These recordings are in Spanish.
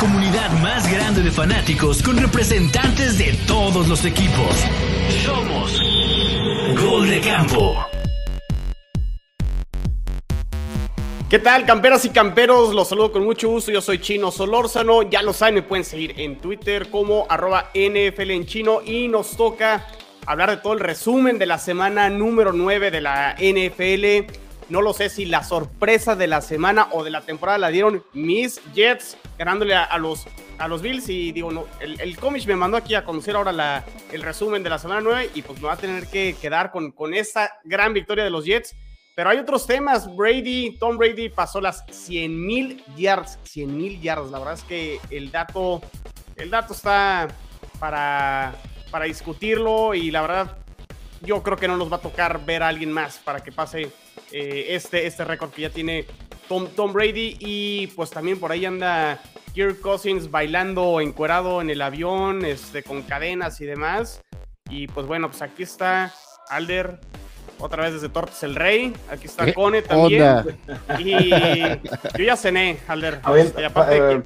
comunidad más grande de fanáticos con representantes de todos los equipos. Somos Gol de Campo. ¿Qué tal, camperas y camperos? Los saludo con mucho gusto. Yo soy Chino Solórzano. Ya lo saben, me pueden seguir en Twitter como arroba NFL en chino. Y nos toca hablar de todo el resumen de la semana número 9 de la NFL. No lo sé si la sorpresa de la semana o de la temporada la dieron mis Jets ganándole a, los, a los Bills. Y digo, no, el, el cómic me mandó aquí a conocer ahora la, el resumen de la semana 9 y pues me va a tener que quedar con, con esta gran victoria de los Jets. Pero hay otros temas. Brady, Tom Brady pasó las 100 mil yards. 100 mil yards. La verdad es que el dato, el dato está para, para discutirlo y la verdad yo creo que no nos va a tocar ver a alguien más para que pase eh, este, este récord que ya tiene Tom, Tom, Brady. Y pues también por ahí anda Kirk Cousins bailando encuerado en el avión, este, con cadenas y demás. Y pues bueno, pues aquí está Alder, otra vez desde Tortes el Rey. Aquí está Cone también. Y yo ya cené, Alder. y aparte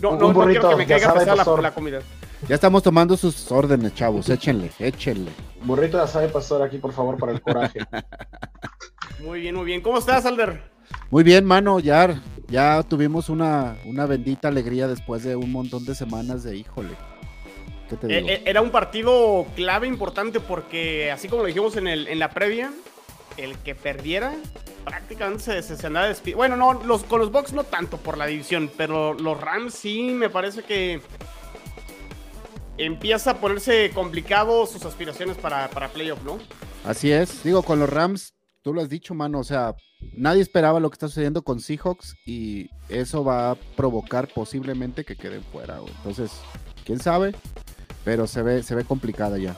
no, no, no, quiero que me caiga pesada la, la comida. Ya estamos tomando sus órdenes, chavos. Échenle, échenle. Burrito de asado pastor aquí, por favor, para el coraje. muy bien, muy bien. ¿Cómo estás, Alder? Muy bien, mano. Ya, ya tuvimos una, una bendita alegría después de un montón de semanas de híjole. ¿Qué te digo? Eh, era un partido clave importante porque, así como lo dijimos en, el, en la previa, el que perdiera prácticamente se, se, se andaba despidiendo. Bueno, no, los, con los Bucks no tanto por la división, pero los Rams sí me parece que empieza a ponerse complicado sus aspiraciones para, para playoff, ¿no? Así es, digo, con los Rams, tú lo has dicho, mano, o sea, nadie esperaba lo que está sucediendo con Seahawks y eso va a provocar posiblemente que queden fuera, güey. Entonces, quién sabe, pero se ve, se ve complicada ya.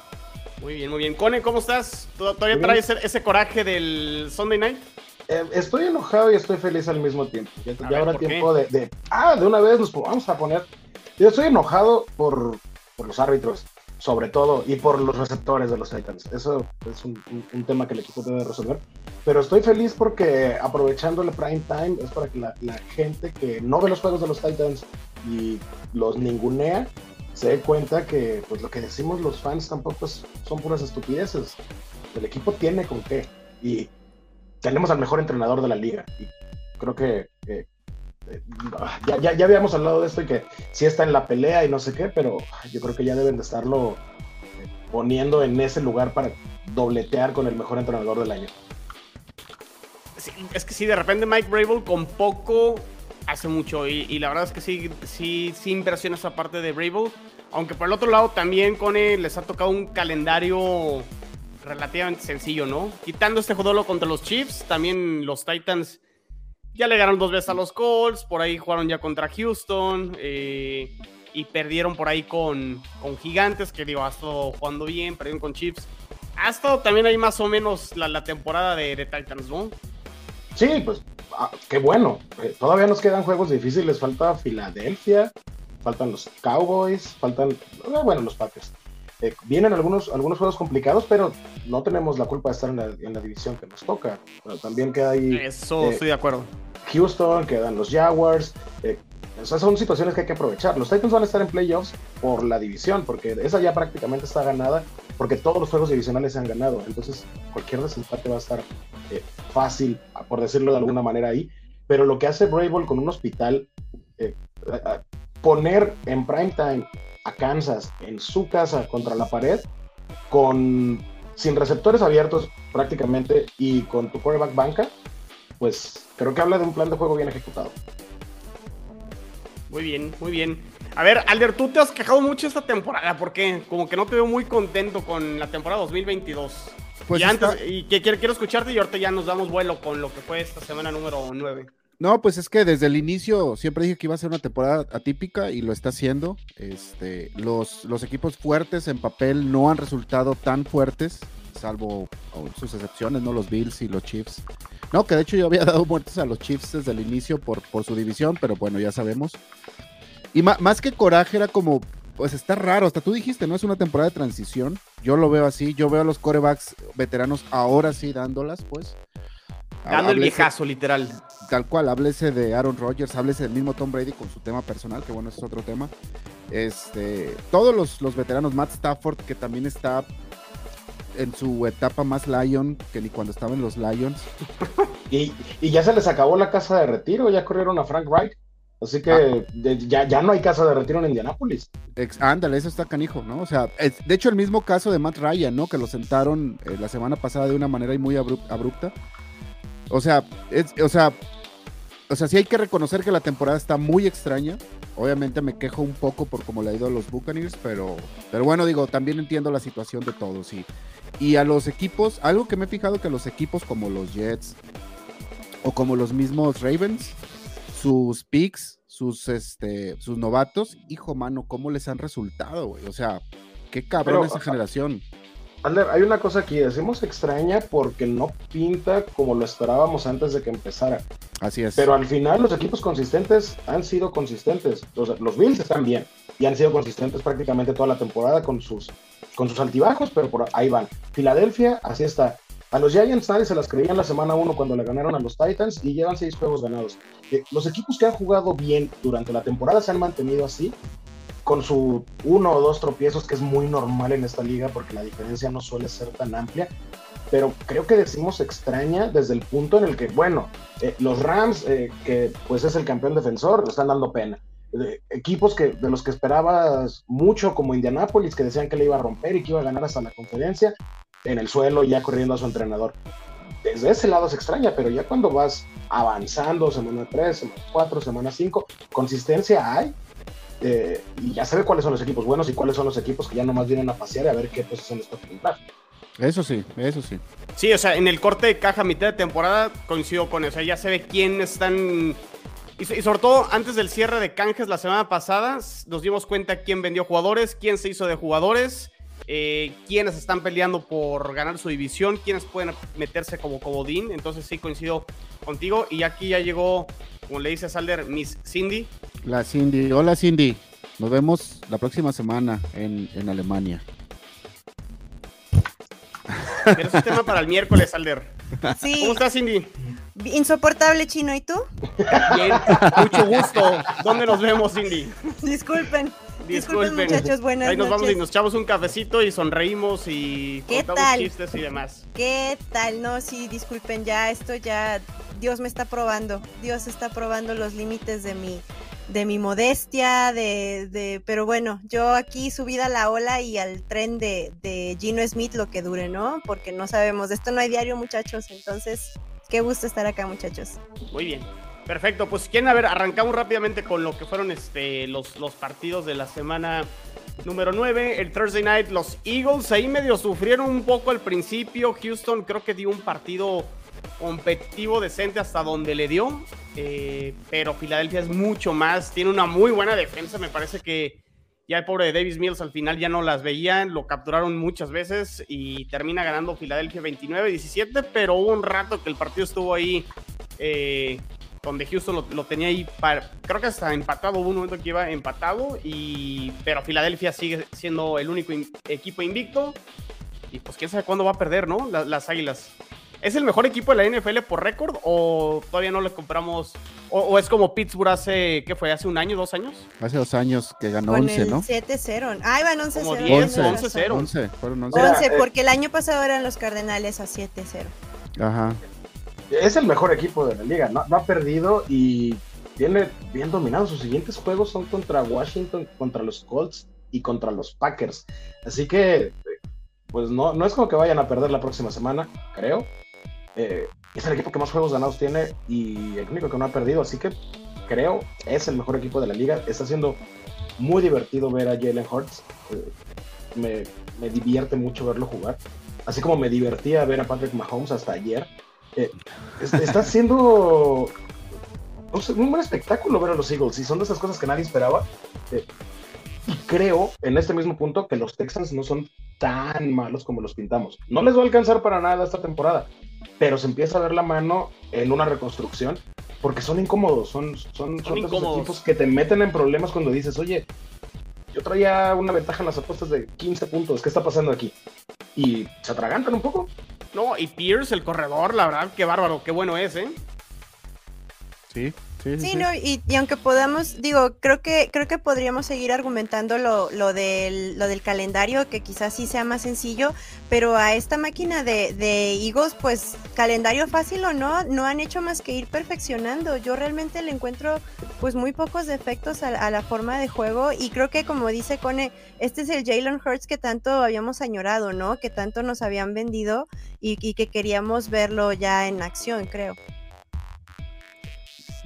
Muy bien, muy bien. Cone, ¿cómo estás? ¿Todavía traes ese, ese, coraje del Sunday Night? Eh, estoy enojado y estoy feliz al mismo tiempo. Ya, ya habrá tiempo de, de, Ah, de una vez nos vamos a poner. Yo estoy enojado por, por los árbitros, sobre todo, y por los receptores de los Titans. Eso es un, un, un, tema que el equipo debe resolver. Pero estoy feliz porque aprovechando el prime time es para que la, la gente que no ve los juegos de los Titans y los ningunea se dé cuenta que pues lo que decimos los fans tampoco es, son puras estupideces. El equipo tiene con qué. Y tenemos al mejor entrenador de la liga. Y creo que eh, ya, ya, habíamos hablado de esto y que sí está en la pelea y no sé qué, pero yo creo que ya deben de estarlo poniendo en ese lugar para dobletear con el mejor entrenador del año. Es que sí, de repente Mike Brable con poco hace mucho y, la verdad es que sí, sí, sí impresiona esa parte de Brable. Aunque por el otro lado también Cone les ha tocado un calendario relativamente sencillo, ¿no? Quitando este juego contra los Chiefs, también los Titans ya le ganaron dos veces a los Colts, por ahí jugaron ya contra Houston eh, y perdieron por ahí con, con Gigantes, que digo, ha estado jugando bien, perdieron con Chiefs. Ha estado también ahí más o menos la, temporada de, de, Titans, ¿no? Sí, pues ah, qué bueno. Eh, todavía nos quedan juegos difíciles, falta Filadelfia, faltan los Cowboys, faltan, bueno, los Packers. Eh, vienen algunos, algunos juegos complicados, pero no tenemos la culpa de estar en la, en la división que nos toca. Pero también queda ahí. Eso, eh, estoy de acuerdo. Houston, quedan los Jaguars. Eh, esas son situaciones que hay que aprovechar. Los Titans van a estar en playoffs por la división, porque esa ya prácticamente está ganada, porque todos los juegos divisionales se han ganado. Entonces, cualquier desempate va a estar eh, fácil, por decirlo de alguna manera ahí. Pero lo que hace Brable con un hospital, poner en prime time a Kansas en su casa contra la pared, con sin receptores abiertos prácticamente y con tu quarterback banca, pues creo que habla de un plan de juego bien ejecutado. Muy bien, muy bien. A ver, Alder, tú te has quejado mucho esta temporada, ¿por qué? Como que no te veo muy contento con la temporada 2022. Pues y antes, está... y que quiero, quiero escucharte y ahorita ya nos damos vuelo con lo que fue esta semana número 9. No, pues es que desde el inicio siempre dije que iba a ser una temporada atípica y lo está haciendo. Este, los, los equipos fuertes en papel no han resultado tan fuertes, salvo sus excepciones, ¿no? Los Bills y los Chiefs. No, que de hecho yo había dado muertes a los Chiefs desde el inicio por, por su división, pero bueno, ya sabemos. Y más que coraje era como, pues está raro, hasta tú dijiste, ¿no? Es una temporada de transición. Yo lo veo así, yo veo a los corebacks veteranos ahora sí dándolas, pues. Dando el viejazo, literal. Tal cual, háblese de Aaron Rodgers, háblese del mismo Tom Brady con su tema personal, que bueno, ese es otro tema. Este, todos los, los veteranos, Matt Stafford, que también está en su etapa más Lion que ni cuando estaba en los Lions. Y, ya se les acabó la casa de retiro, ya corrieron a Frank Wright. Así que ah. ya, ya no hay casa de retiro en Indianápolis. Ándale, eso está canijo, ¿no? O sea, de hecho el mismo caso de Matt Ryan, ¿no? Que lo sentaron eh, la semana pasada de una manera muy abrupta. O sea, o sea, o sea, sí hay que reconocer que la temporada está muy extraña. Obviamente me quejo un poco por cómo le ha ido a los Buccaneers, pero, pero bueno, digo, también entiendo la situación de todos. Y, y a los equipos, algo que me he fijado que los equipos como los Jets o como los mismos Ravens, sus picks, sus, este, sus novatos, hijo mano, ¿cómo les han resultado, güey? O sea, qué cabrón esa generación. Ander, hay una cosa aquí, decimos extraña porque no pinta como lo esperábamos antes de que empezara. Así es. Pero al final los equipos consistentes han sido consistentes. Los, los Bills están bien y han sido consistentes prácticamente toda la temporada con sus, con sus altibajos, pero por ahí van. Filadelfia, así está. A los Giants nadie se las creía en la semana 1 cuando le ganaron a los Titans y llevan seis juegos ganados. Eh, los equipos que han jugado bien durante la temporada se han mantenido así, con su uno o dos tropiezos, que es muy normal en esta liga porque la diferencia no suele ser tan amplia. Pero creo que decimos extraña desde el punto en el que, bueno, eh, los Rams, eh, que pues es el campeón defensor, le están dando pena. equipos que, de los que esperabas mucho, como Indianapolis, que decían que le iba a romper y que iba a ganar hasta la conferencia, en el suelo ya corriendo a su entrenador. Desde ese lado se extraña, pero ya cuando vas avanzando, semana 3, semana 4, semana 5, consistencia hay. Eh, y ya sabe cuáles son los equipos buenos y cuáles son los equipos que ya nomás vienen a pasear y a ver qué posición les toca entrar. Eso sí, eso sí. Sí, o sea, en el corte de caja mitad de temporada coincido con eso. O sea, ya se ve quién están. Y, sobre todo, antes del cierre de canjes la semana pasada, nos dimos cuenta quién vendió jugadores, quién se hizo de jugadores eh, quiénes están peleando por ganar su división, quiénes pueden meterse como comodín. Entonces sí coincido contigo. Y aquí ya llegó, como le dice Salder, Miss Cindy. La Cindy. Hola Cindy. Nos vemos la próxima semana en, Alemania. Pero es un tema para el miércoles, Salder. Sí. ¿Cómo estás, Cindy? Insoportable chino, ¿y tú? Bien, mucho gusto. ¿Dónde nos vemos, Cindy? Disculpen. Disculpen, muchachos, buenas Ahí nos vamos y nos echamos un cafecito y sonreímos y ¿Qué contamos tal? chistes y demás. ¿Qué tal? No, sí, disculpen, ya esto ya Dios me está probando. Dios está probando los límites de mi de mi modestia, de, de, pero bueno, yo aquí subida a la ola y al tren de, de Gino Smith lo que dure, ¿no? Porque no sabemos, de esto no hay diario, muchachos, entonces, qué gusto estar acá, muchachos. Muy bien. Perfecto, pues quieren a ver, arrancamos rápidamente con lo que fueron este, los, partidos de la semana número 9, el Thursday Night, los Eagles. Ahí medio sufrieron un poco al principio, Houston creo que dio un partido competitivo decente hasta donde le dio, eh, pero Filadelfia es mucho más, tiene una muy buena defensa, me parece que ya el pobre de Davis Mills al final ya no las veían, lo capturaron muchas veces y termina ganando Filadelfia 29-17, pero hubo un rato que el partido estuvo ahí eh, donde Houston lo, tenía ahí, para, creo que hasta empatado, hubo un momento que iba empatado, y, pero Filadelfia sigue siendo el único equipo invicto, y pues quién sabe cuándo va a perder, ¿no? las Águilas. ¿Es el mejor equipo de la NFL por récord o todavía no le compramos? O, es como Pittsburgh hace, ¿qué fue? ¿Hace un año, dos años? Hace dos años que ganó 11, ¿no? 7-0. Ah, iban 11-0. Como 10, 11-0. 11, fueron 11. 11, porque el año pasado eran los Cardenales a 7-0. Ajá es el mejor equipo de la liga, no, ha perdido y tiene bien dominado. Sus siguientes juegos son contra Washington, contra los Colts y contra los Packers. Así que, pues no, no es como que vayan a perder la próxima semana, creo. Eh, es el equipo que más juegos ganados tiene y el único que no ha perdido, así que creo es el mejor equipo de la liga. Está siendo muy divertido ver a Jalen Hurts. Eh, me, me divierte mucho verlo jugar. Así como me divertía ver a Patrick Mahomes hasta ayer eh, está siendo un buen espectáculo ver a los Eagles y son de esas cosas que nadie esperaba. Eh, y creo, en este mismo punto, que los Texans no son tan malos como los pintamos. No les va a alcanzar para nada esta temporada, pero se empieza a ver la mano en una reconstrucción porque son incómodos, son, son, son, equipos que te meten en problemas cuando dices, oye, yo traía una ventaja en las apuestas de 15 puntos, ¿qué está pasando aquí? Y se atragantan un poco. No, y Pierce, el corredor, la verdad, qué bárbaro, qué bueno es, ¿eh? Sí, sí, sí. Sí, no, y, y aunque podamos, digo, creo que, creo que podríamos seguir argumentando lo, lo, del, lo del calendario, que quizás sí sea más sencillo, pero a esta máquina de, de Eagles, pues calendario fácil o no, no han hecho más que ir perfeccionando. Yo realmente le encuentro pues muy pocos defectos a, a la forma de juego y creo que como dice Cone, este es el Jalen Hurts que tanto habíamos añorado, ¿no? Que tanto nos habían vendido y, y que queríamos verlo ya en acción, creo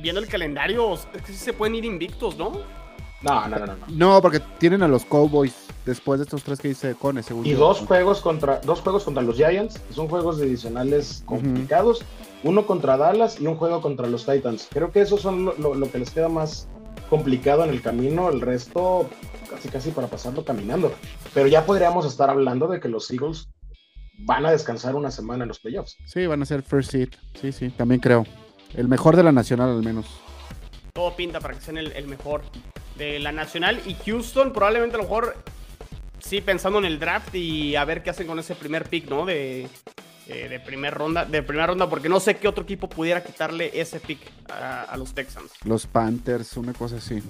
viendo el calendario, es que sí se pueden ir invictos, ¿no? No, no, no, no. No, porque tienen a los Cowboys después de estos tres que dice Cone, según Y yo. dos juegos contra dos juegos contra los Giants, que son juegos divisionales complicados. Uno contra Dallas y un juego contra los Titans. Creo que esos son lo, lo, lo, que les queda más complicado en el camino. El resto, casi casi para pasarlo caminando. Pero ya podríamos estar hablando de que los Eagles van a descansar una semana en los playoffs. Sí, van a ser first seed. Sí, sí, también creo. El mejor de la nacional al menos. Todo pinta para que sean el, el, mejor de la nacional. Y Houston probablemente a lo mejor sí pensando en el draft y a ver qué hacen con ese primer pick, ¿no? De, eh, de primera ronda, de primera ronda, porque no sé qué otro equipo pudiera quitarle ese pick a, a los Texans. Los Panthers, una cosa así.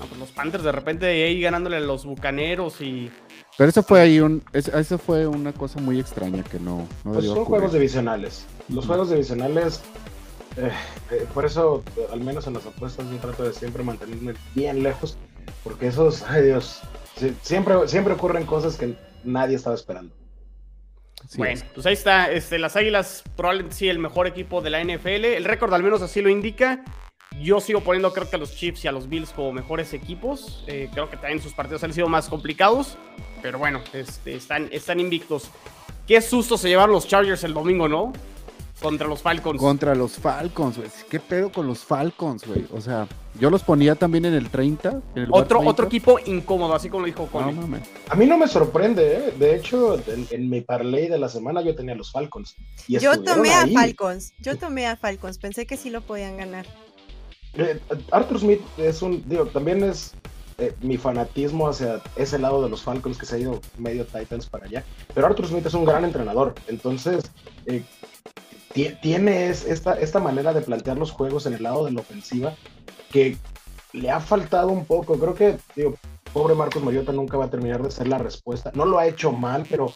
No, pues los Panthers de repente ahí ganándole a los Bucaneros y. Pero eso fue ahí un, eso fue una cosa muy extraña que no, no pues son juegos divisionales. Los juegos divisionales eh, eh, por eso, al menos en las apuestas, yo trato de siempre mantenerme bien lejos, porque esos, ay Dios, siempre, siempre ocurren cosas que nadie estaba esperando. Sí, bueno, es. pues ahí está, este, las Águilas probablemente sí el mejor equipo de la NFL, el récord al menos así lo indica. Yo sigo poniendo creo que a los Chiefs y a los Bills como mejores equipos. Eh, creo que también sus partidos han sido más complicados, pero bueno, este, están, están invictos. Qué susto se llevaron los Chargers el domingo, ¿no? Contra los Falcons. Contra los Falcons, güey. ¿Qué pedo con los Falcons, güey? O sea, yo los ponía también en el 30. En el otro, 30. otro equipo incómodo, así como lo dijo Connie. No. A mí no me sorprende, ¿eh? De hecho, en, en mi parlay de la semana yo tenía los Falcons. Y yo tomé ahí. a Falcons. Yo tomé a Falcons. Pensé que sí lo podían ganar. Eh, Arthur Smith es un. Digo, también es. Eh, mi fanatismo hacia ese lado de los Falcons que se ha ido medio Titans para allá. Pero Arthur Smith es un gran entrenador. Entonces, eh, tiene esta, esta manera de plantear los juegos en el lado de la ofensiva que le ha faltado un poco. Creo que, digo, pobre Marcos Mariota nunca va a terminar de ser la respuesta. No lo ha hecho mal, pero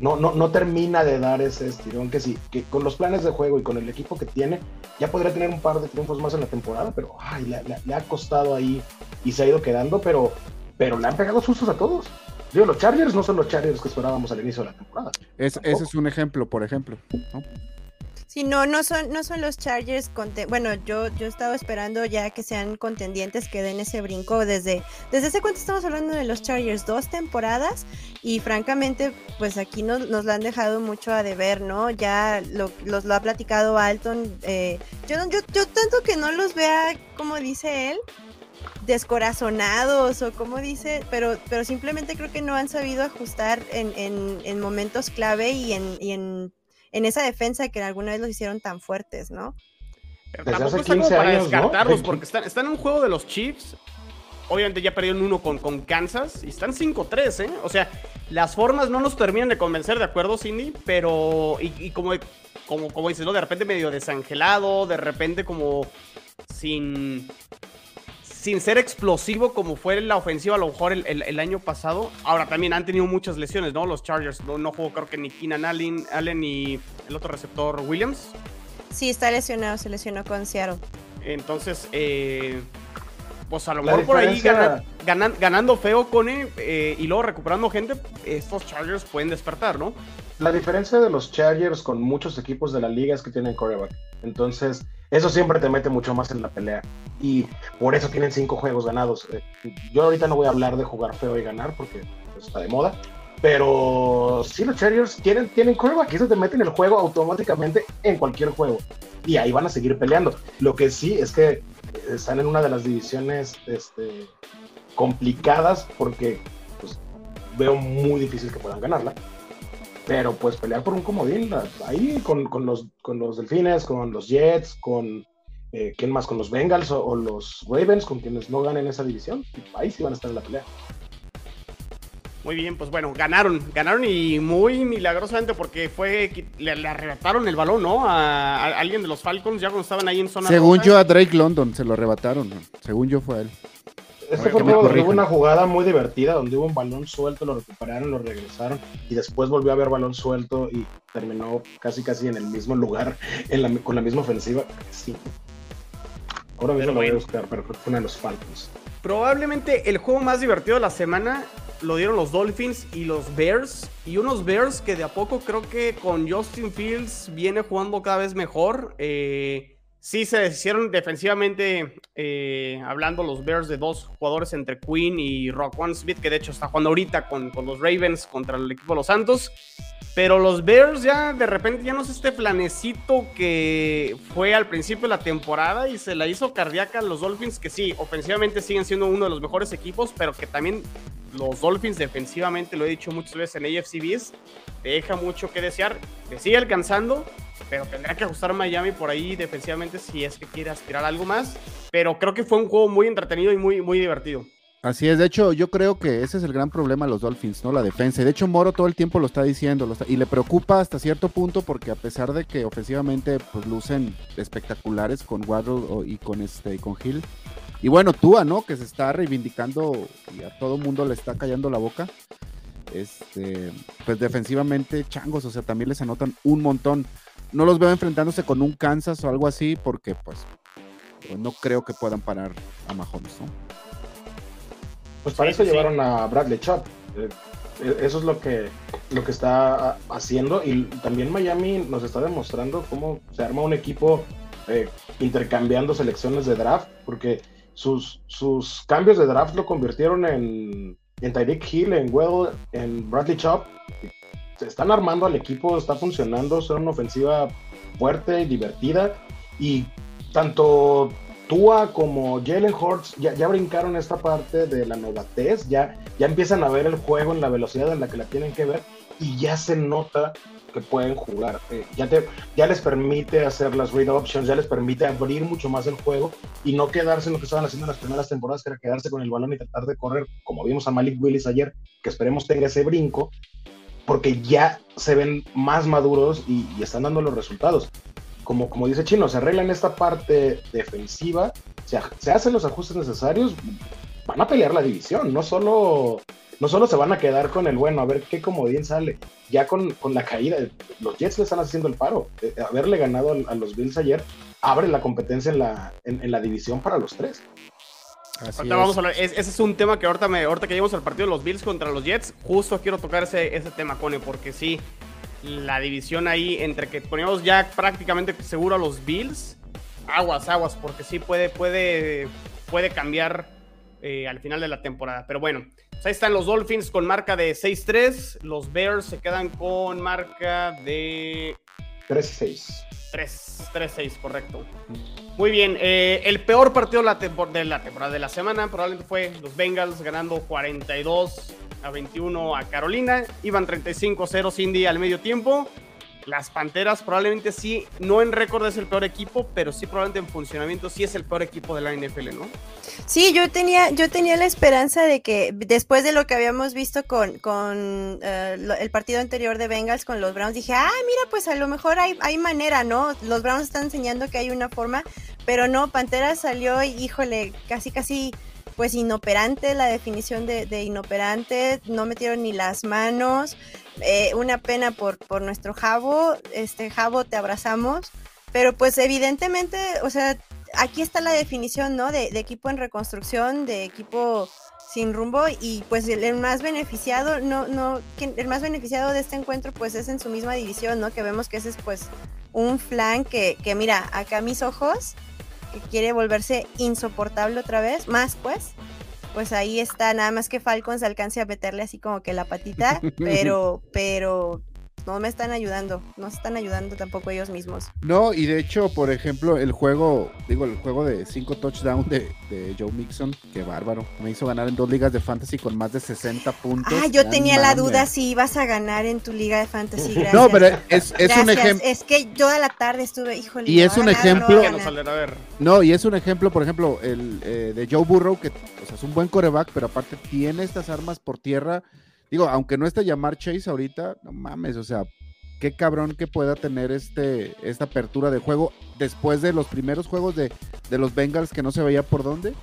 no, no, no termina de dar ese estirón que sí, que con los planes de juego y con el equipo que tiene, ya podría tener un par de triunfos más en la temporada, pero ay, le, le, le ha costado ahí y se ha ido quedando, pero, pero le han pegado sustos a todos. Digo, los Chargers no son los Chargers que esperábamos al inicio de la temporada. Es, ese es un ejemplo, por ejemplo. ¿no? Sí, no, no son, no son los Chargers. Bueno, yo, yo estaba esperando ya que sean contendientes, que den ese brinco desde. ¿Desde hace cuánto estamos hablando de los Chargers? Dos temporadas. Y francamente, pues aquí nos, nos lo han dejado mucho a deber, ¿no? Ya lo, los, lo ha platicado Alton. Eh, yo, yo, yo tanto que no los vea, como dice él, descorazonados o como dice, pero, pero simplemente creo que no han sabido ajustar en, en, en momentos clave y en, y en, en, esa defensa que alguna vez los hicieron tan fuertes, ¿no? Pero tampoco está como para años, descartarlos, ¿no? porque están, están en un juego de los Chiefs. Obviamente ya perdieron uno con, con Kansas y están 5-3, ¿eh? O sea, las formas no nos terminan de convencer, ¿de acuerdo, Cindy? Pero, y, y como, como, como dices, ¿no? De repente medio desangelado, de repente como sin sin ser explosivo como fue la ofensiva a lo mejor el, el, el, año pasado. Ahora también han tenido muchas lesiones, ¿no? Los Chargers no, no jugó creo que ni Keenan Allen, Allen ni el otro receptor Williams. Sí, está lesionado, se lesionó con Seattle. Entonces, eh, pues a lo mejor por ahí gana, ganan, ganando feo con eh, y luego recuperando gente, estos Chargers pueden despertar, ¿no? La diferencia de los Chargers con muchos equipos de la liga es que tienen coreback. Entonces, eso siempre te mete mucho más en la pelea. Y por eso tienen cinco juegos ganados. Eh, yo ahorita no voy a hablar de jugar feo y ganar porque pues, está de moda. Pero sí, los Chargers tienen, tienen coreback y eso te mete en el juego automáticamente en cualquier juego. Y ahí van a seguir peleando. Lo que sí es que están en una de las divisiones este, complicadas porque pues, veo muy difícil que puedan ganarla. Pero pues pelear por un comodín ahí con, los, con los Delfines, con los Jets, con eh, quién más, con los Bengals o, los Ravens, con quienes no ganen esa división, ahí sí van a estar en la pelea. Muy bien, pues bueno, ganaron, ganaron y muy milagrosamente porque fue, le, arrebataron el balón, ¿no? A, alguien de los Falcons ya cuando estaban ahí en zona. Según yo a Drake London se lo arrebataron, según yo fue él. Este fue hubo una jugada muy divertida donde hubo un balón suelto, lo recuperaron, lo regresaron y después volvió a haber balón suelto y terminó casi casi en el mismo lugar con la misma ofensiva. Sí. Ahora mismo lo voy a buscar, pero fue uno de los Falcons. Probablemente el juego más divertido de la semana lo dieron los Dolphins y los Bears. Y unos Bears que de a poco creo que con Justin Fields viene jugando cada vez mejor. Eh, Sí, se deshicieron defensivamente, eh, hablando los Bears de dos jugadores entre Quinn y Rock One Smith, que de hecho está jugando ahorita con, los Ravens contra el equipo de los Santos. Pero los Bears ya de repente ya no es este planecito que fue al principio de la temporada y se la hizo cardíaca a los Dolphins, que sí, ofensivamente siguen siendo uno de los mejores equipos, pero que también los Dolphins defensivamente, lo he dicho muchas veces en AFCBs, deja mucho que desear, que sigue alcanzando, pero tendrá que ajustar Miami por ahí defensivamente si es que quiere aspirar algo más. Pero creo que fue un juego muy entretenido y muy, muy divertido. Así es, de hecho, yo creo que ese es el gran problema de los Dolphins, ¿no? La defensa. De hecho, Moro todo el tiempo lo está diciendo y le preocupa hasta cierto punto porque a pesar de que ofensivamente pues lucen espectaculares con Waddle y con este con Hill. Y bueno, Tua, ¿no? Que se está reivindicando y a todo mundo le está callando la boca. Este, pues defensivamente, changos, o sea, también les anotan un montón no los veo enfrentándose con un Kansas o algo así, porque pues no creo que puedan parar a Mahomes, ¿no? Pues para eso llevaron a Bradley Chubb. Eh, eh, eso es lo que, lo que está haciendo. Y también Miami nos está demostrando cómo se arma un equipo eh, intercambiando selecciones de draft, porque sus, sus cambios de draft lo convirtieron en, en Tyreek Hill, en Well, en Bradley Chubb se están armando al equipo, está funcionando, son una ofensiva fuerte y divertida. Y tanto Tua como Jalen Hurts ya, ya, brincaron esta parte de la novatez, ya, ya empiezan a ver el juego en la velocidad en la que la tienen que ver y ya se nota que pueden jugar. Eh, ya, te, ya les permite hacer las read options, ya les permite abrir mucho más el juego y no quedarse en lo que estaban haciendo en las primeras temporadas, que era quedarse con el balón y tratar de correr, como vimos a Malik Willis ayer, que esperemos tenga ese brinco, porque ya se ven más maduros y, están dando los resultados. Como, como dice Chino, se arreglan esta parte defensiva, se, se, hacen los ajustes necesarios, van a pelear la división, no solo, no solo se van a quedar con el bueno, a ver qué comodín sale, ya con, con la caída, los Jets le están haciendo el paro, eh, haberle ganado a, los Bills ayer abre la competencia en la, en la división para los tres vamos a hablar. ese es un tema que ahorita, me, ahorita que llegamos al partido de los Bills contra los Jets, justo quiero tocar ese, ese tema, Cone, porque sí, la división ahí entre que ponemos ya prácticamente seguro a los Bills, aguas, aguas, porque sí puede, puede, puede cambiar eh, al final de la temporada. Pero bueno, pues ahí están los Dolphins con marca de 6-3, los Bears se quedan con marca de 3-6. 3-6, correcto. Muy bien, eh, el peor partido de la, temporada de la semana probablemente fue los Bengals ganando 42 a 21 a Carolina. Iban 35-0 Cindy al medio tiempo. Las Panteras probablemente sí, no en récord es el peor equipo, pero sí probablemente en funcionamiento sí es el peor equipo de la NFL, ¿no? Sí, yo tenía, yo tenía la esperanza de que después de lo que habíamos visto con, con eh, el partido anterior de Bengals con los Browns, dije, ah, mira, pues a lo mejor hay, hay manera, ¿no? Los Browns están enseñando que hay una forma, pero no, Panteras salió y híjole, casi casi pues inoperante, la definición de, de inoperante, no metieron ni las manos. Eh, una pena por, por nuestro Jabo, este Jabo te abrazamos, pero pues evidentemente, o sea, aquí está la definición, ¿no? De, equipo en reconstrucción, de equipo sin rumbo y pues el, más beneficiado, no, no, el más beneficiado de este encuentro pues es en su misma división, ¿no? Que vemos que ese es pues un flan que, que mira, acá mis ojos, que quiere volverse insoportable otra vez, más pues, pues ahí está, nada más que Falcons alcance a meterle así como que la patita, pero, pero no me están ayudando, no se están ayudando tampoco ellos mismos. No, y de hecho, por ejemplo, el juego, digo, el juego de cinco touchdowns de, Joe Mixon, qué bárbaro, me hizo ganar en dos ligas de fantasy con más de 60 puntos. Ah, yo tenía la duda si ibas a ganar en tu liga de fantasy, gracias. No, pero es, un ejemplo. Es que toda la tarde estuve, híjole. Y es un ejemplo. No, y es un ejemplo, por ejemplo, el eh, de Joe Burrow, que o sea, es un buen coreback, pero aparte tiene estas armas por tierra digo, aunque no esté llamar Chase ahorita, no mames, o sea, qué cabrón que pueda tener este, esta apertura de juego después de los primeros juegos de, de los Bengals que no se veía por dónde.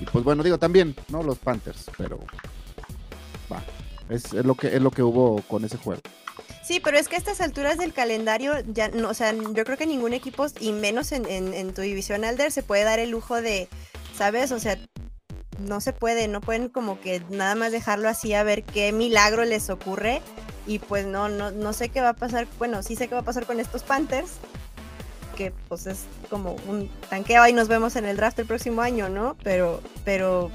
Y pues bueno, digo también, ¿no? Los Panthers, pero va, es, lo, que, es lo que hubo con ese juego. Sí, pero es que a estas alturas del calendario, ya no, o sea, yo creo que ningún equipo, y menos en, en, en tu división Alder, se puede dar el lujo de, ¿sabes? O sea, no se puede, no pueden como que nada más dejarlo así a ver qué milagro les ocurre. Y pues no, no, no sé qué va a pasar, bueno, sí sé qué va a pasar con estos Panthers, que pues es como un tanqueo y nos vemos en el draft el próximo año, ¿no? Pero, pero,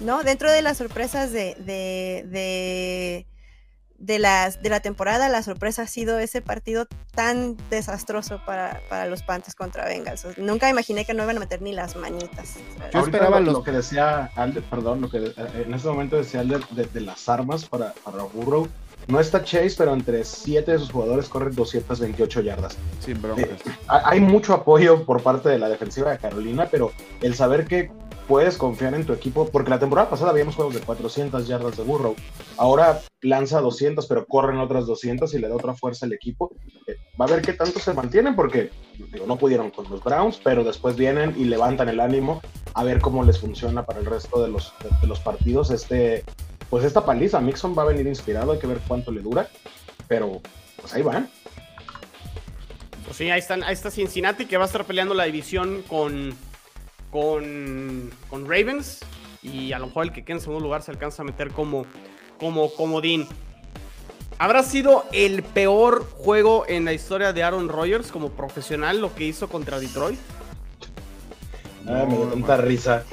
no, dentro de las sorpresas de, de, de de, las, de la temporada, la sorpresa ha sido ese partido tan desastroso para, para los Panthers contra Bengals. Nunca imaginé que no iban a meter ni las manitas. Yo esperaba lo, lo, que decía Alder, perdón, lo que eh, en este momento decía Alder de, de las armas para, para Burrow. No está Chase, pero entre siete de sus jugadores corren 228 yardas. Sin broncas. Eh, hay mucho apoyo por parte de la defensiva de Carolina, pero el saber que puedes confiar en tu equipo, porque la temporada pasada habíamos juegos de 400 yardas de Burrow, ahora lanza 200, pero corren otras 200 y le da otra fuerza al equipo. Eh, va a ver qué tanto se mantienen, porque digo, no pudieron con los Browns, pero después vienen y levantan el ánimo a ver cómo les funciona para el resto de los, de, de los partidos. Este, pues esta paliza, Mixon va a venir inspirado, hay que ver cuánto le dura, pero pues ahí van. Pues sí, ahí, están, ahí está Cincinnati que va a estar peleando la división con con, con Ravens. Y a lo mejor el que quede en segundo lugar se alcanza a meter como, como comodín. ¿Habrá sido el peor juego en la historia de Aaron Rodgers como profesional lo que hizo contra Detroit? Ah, me da tanta risa.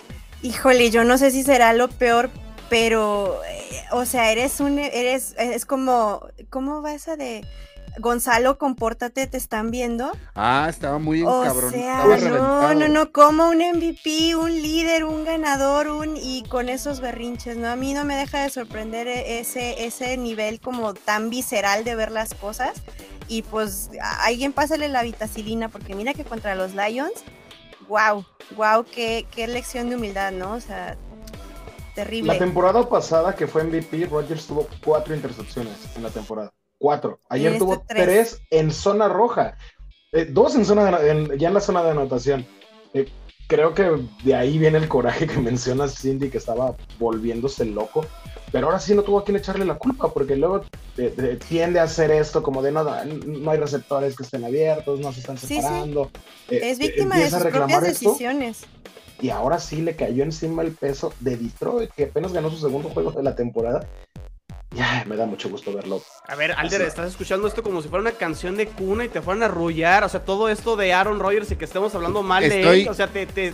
Híjole, yo no sé si será lo peor, pero, eh, o sea, eres un, eres, es como, ¿cómo va esa de Gonzalo, compórtate, te están viendo. Ah, estaba muy o cabrón. Sea, no, no, no, como un MVP, un líder, un ganador, un y con esos berrinches, ¿no? A mí no me deja de sorprender e, ese, ese nivel como tan visceral de ver las cosas. Y pues a alguien pásale la vitacilina, porque mira que contra los Lions, wow, wow, qué, qué lección de humildad, ¿no? O sea, terrible. La temporada pasada que fue MVP, Rogers tuvo cuatro intercepciones en la temporada cuatro. Ayer este tuvo tres. tres. en zona roja, eh, dos en zona de, en, ya en la zona de anotación. Eh, creo que de ahí viene el coraje que mencionas, Cindy, que estaba volviéndose loco. Pero ahora sí no tuvo a quien echarle la culpa, porque luego eh, tiende a hacer esto como de nada, no hay receptores que estén abiertos, no se están separando. Sí, sí. es víctima de sus propias decisiones. Esto, y ahora sí le cayó encima el peso de Detroit, que apenas ganó su segundo juego de la temporada ya, me da mucho gusto verlo. A ver, Alder, estás escuchando esto como si fuera una canción de cuna y te fueran a arrullar. O sea, todo esto de Aaron Rodgers y que estemos hablando mal Estoy... de él. O sea, te, te,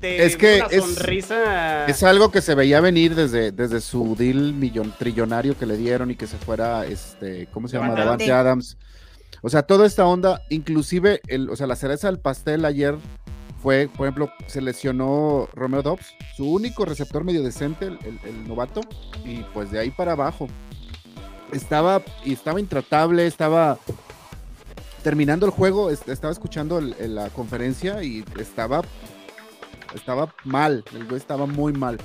te es que una sonrisa. Es, es, algo que se veía venir desde, desde su deal millon, trillonario que le dieron y que se fuera, este, ¿cómo se llama? Davante Adams. O sea, toda esta onda, inclusive, el, o sea, la cereza del pastel ayer fue, por ejemplo, se lesionó Romeo Dobbs, su único receptor medio decente, el, el, el, novato, y pues de ahí para abajo. Estaba, y estaba intratable, estaba terminando el juego, estaba escuchando el, la conferencia y estaba, estaba mal, el güey estaba muy mal.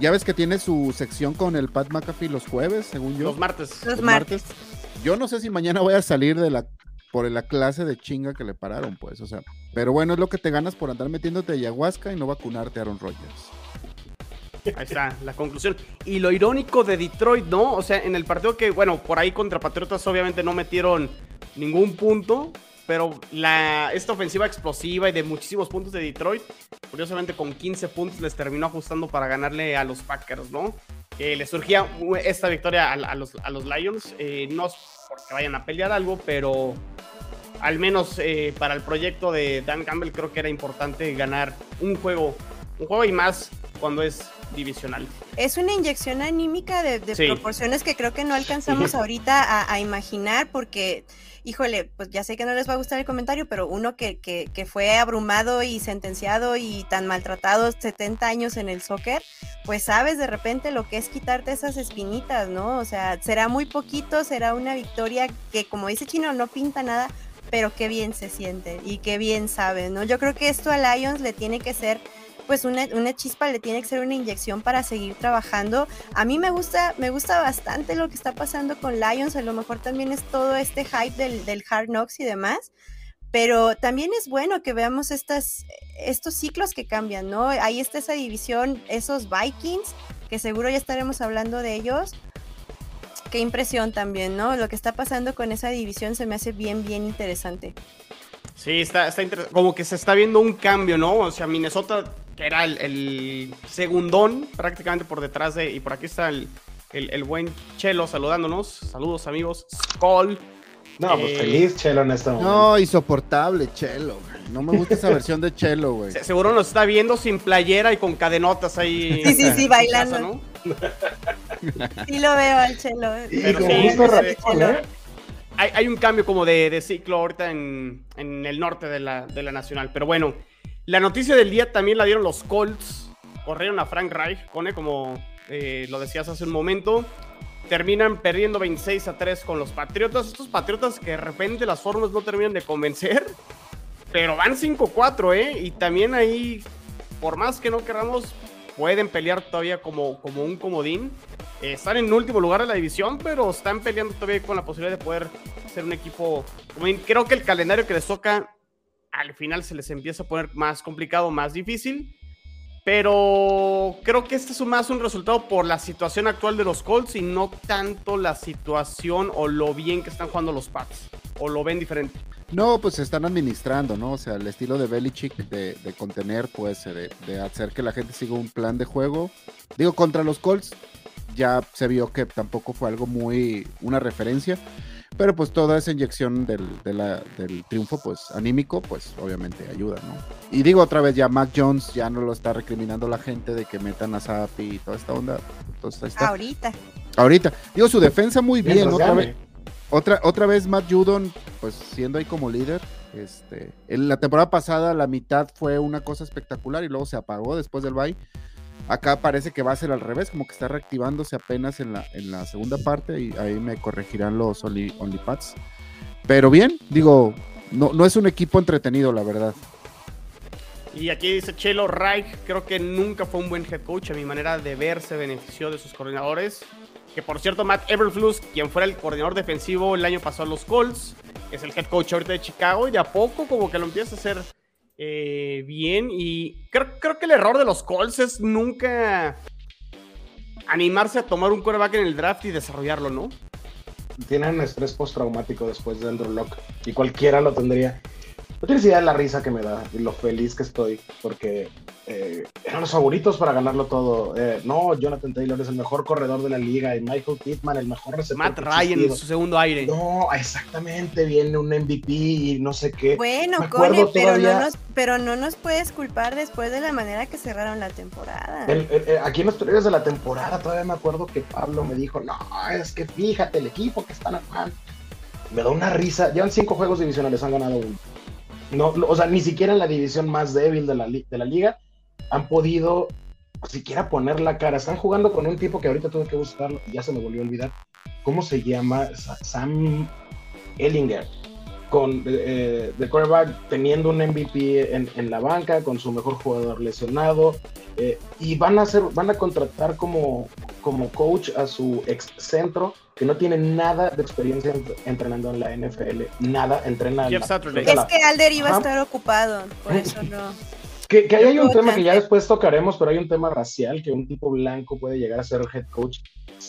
Ya ves que tiene su sección con el Pat McAfee los jueves, según yo. Los martes. Los, los martes. martes. Yo no sé si mañana voy a salir de la por la clase de chinga que le pararon, pues, o sea, pero bueno, es lo que te ganas por andar metiéndote ayahuasca y no vacunarte Aaron Rodgers. Ahí está, la conclusión. Y lo irónico de Detroit, ¿no? O sea, en el partido que, bueno, por ahí contra Patriotas obviamente no metieron ningún punto, pero la, esta ofensiva explosiva y de muchísimos puntos de Detroit, curiosamente con 15 puntos les terminó ajustando para ganarle a los Packers, ¿no? Eh, les surgía esta victoria a, los, a los, Lions, eh, no porque vayan a pelear algo, pero al menos eh, para el proyecto de Dan Campbell creo que era importante ganar un juego, un juego y más cuando es divisional. Es una inyección anímica de, de sí. proporciones que creo que no alcanzamos ahorita a, a, imaginar porque, híjole, pues ya sé que no les va a gustar el comentario, pero uno que, que, que, fue abrumado y sentenciado y tan maltratado 70 años en el soccer, pues sabes de repente lo que es quitarte esas espinitas, ¿no? O sea, será muy poquito, será una victoria que como dice Chino no pinta nada, pero qué bien se siente y qué bien sabe, ¿no? Yo creo que esto a Lions le tiene que ser pues una, una, chispa le tiene que ser una inyección para seguir trabajando. A mí me gusta, me gusta bastante lo que está pasando con Lions, a lo mejor también es todo este hype del, del Hard Knocks y demás, pero también es bueno que veamos estas, estos ciclos que cambian, ¿no? Ahí está esa división, esos Vikings, que seguro ya estaremos hablando de ellos. Qué impresión también, ¿no? Lo que está pasando con esa división se me hace bien, bien interesante. Sí, está, está como que se está viendo un cambio, ¿no? O sea, Minnesota que era el, segundón prácticamente por detrás de, y por aquí está el, buen Chelo saludándonos. Saludos amigos. Skull. No, pues eh, feliz Chelo en este momento. No, insoportable Chelo, No me gusta esa versión de Chelo, güey. Seguro nos está viendo sin playera y con cadenotas ahí. Sí, sí, sí, bailando. sí lo veo al Chelo. Pero sí, hay, hay, un cambio como de, de ciclo ahorita en, en, el norte de la, de la nacional. Pero bueno, la noticia del día también la dieron los Colts. Corrieron a Frank Reich, Cone, como eh, lo decías hace un momento. Terminan perdiendo 26 a 3 con los Patriotas. Estos Patriotas que de repente las formas no terminan de convencer. Pero van 5-4, ¿eh? Y también ahí, por más que no queramos, pueden pelear todavía como, como un comodín. Eh, están en último lugar de la división, pero están peleando todavía con la posibilidad de poder ser un equipo. Creo que el calendario que les toca al final se les empieza a poner más complicado, más difícil. Pero creo que este es más un resultado por la situación actual de los Colts y no tanto la situación o lo bien que están jugando los Pats. ¿O lo ven diferente? No, pues se están administrando, ¿no? O sea, el estilo de Belichick de, de contener, pues, de, de, hacer que la gente siga un plan de juego. Digo, contra los Colts ya se vio que tampoco fue algo muy, una referencia. Pero pues toda esa inyección del, del triunfo, pues anímico, pues obviamente ayuda, ¿no? Y digo otra vez, ya Mac Jones ya no lo está recriminando la gente de que metan a Zappi y toda esta onda. Entonces ahí está. Ahorita. Ahorita. Digo, su defensa muy bien, otra vez. Otra, otra vez Matt Judon, pues siendo ahí como líder. Este, en la temporada pasada la mitad fue una cosa espectacular y luego se apagó después del bye. Acá parece que va a ser al revés, como que está reactivándose apenas en la, en la segunda parte y ahí me corregirán los Only, OnlyPads. Pero bien, digo, no, no es un equipo entretenido, la verdad. Y aquí dice Chelo Reich, creo que nunca fue un buen head coach. A mi manera de ver, se benefició de sus coordinadores. Que por cierto, Matt Everflus, quien fuera el coordinador defensivo el año pasado a los Colts, es el head coach ahorita de Chicago y de a poco como que lo empieza a hacer eh, bien. Y creo, creo que el error de los Colts es nunca animarse a tomar un quarterback en el draft y desarrollarlo, ¿no? Tienen estrés postraumático después de Andrew Locke y cualquiera lo tendría. No tienes idea de la risa que me da y lo feliz que estoy porque eh, eran los favoritos para ganarlo todo. Eh, no, Jonathan Taylor es el mejor corredor de la liga y Michael Pittman el mejor receptor. Matt Ryan en su segundo aire. No, exactamente, viene un MVP y no sé qué. Bueno, Cone, pero, no nos, pero no nos puedes culpar después de la manera que cerraron la temporada. aquí en los periodos de la temporada todavía me acuerdo que Pablo me dijo, no, es que fíjate, el equipo que están jugando. Me da una risa. Llevan cinco juegos divisionales, han ganado uno. No, o sea, ni siquiera en la división más débil de la, liga han podido siquiera poner la cara. Están jugando con un tipo que ahorita tuve que buscarlo, ya se me volvió a olvidar. ¿Cómo se llama? Sam Ellinger. Con eh, de quarterback teniendo un MVP en, en, la banca, con su mejor jugador lesionado. Eh, y van a hacer, van a contratar como, como coach a su ex centro que no tiene nada de experiencia entrenando en la NFL, nada, entrena en Es que Alder iba a estar ocupado, por eso no. Que, que ahí hay un tema que ya después tocaremos, pero hay un tema racial, que un tipo blanco puede llegar a ser head coach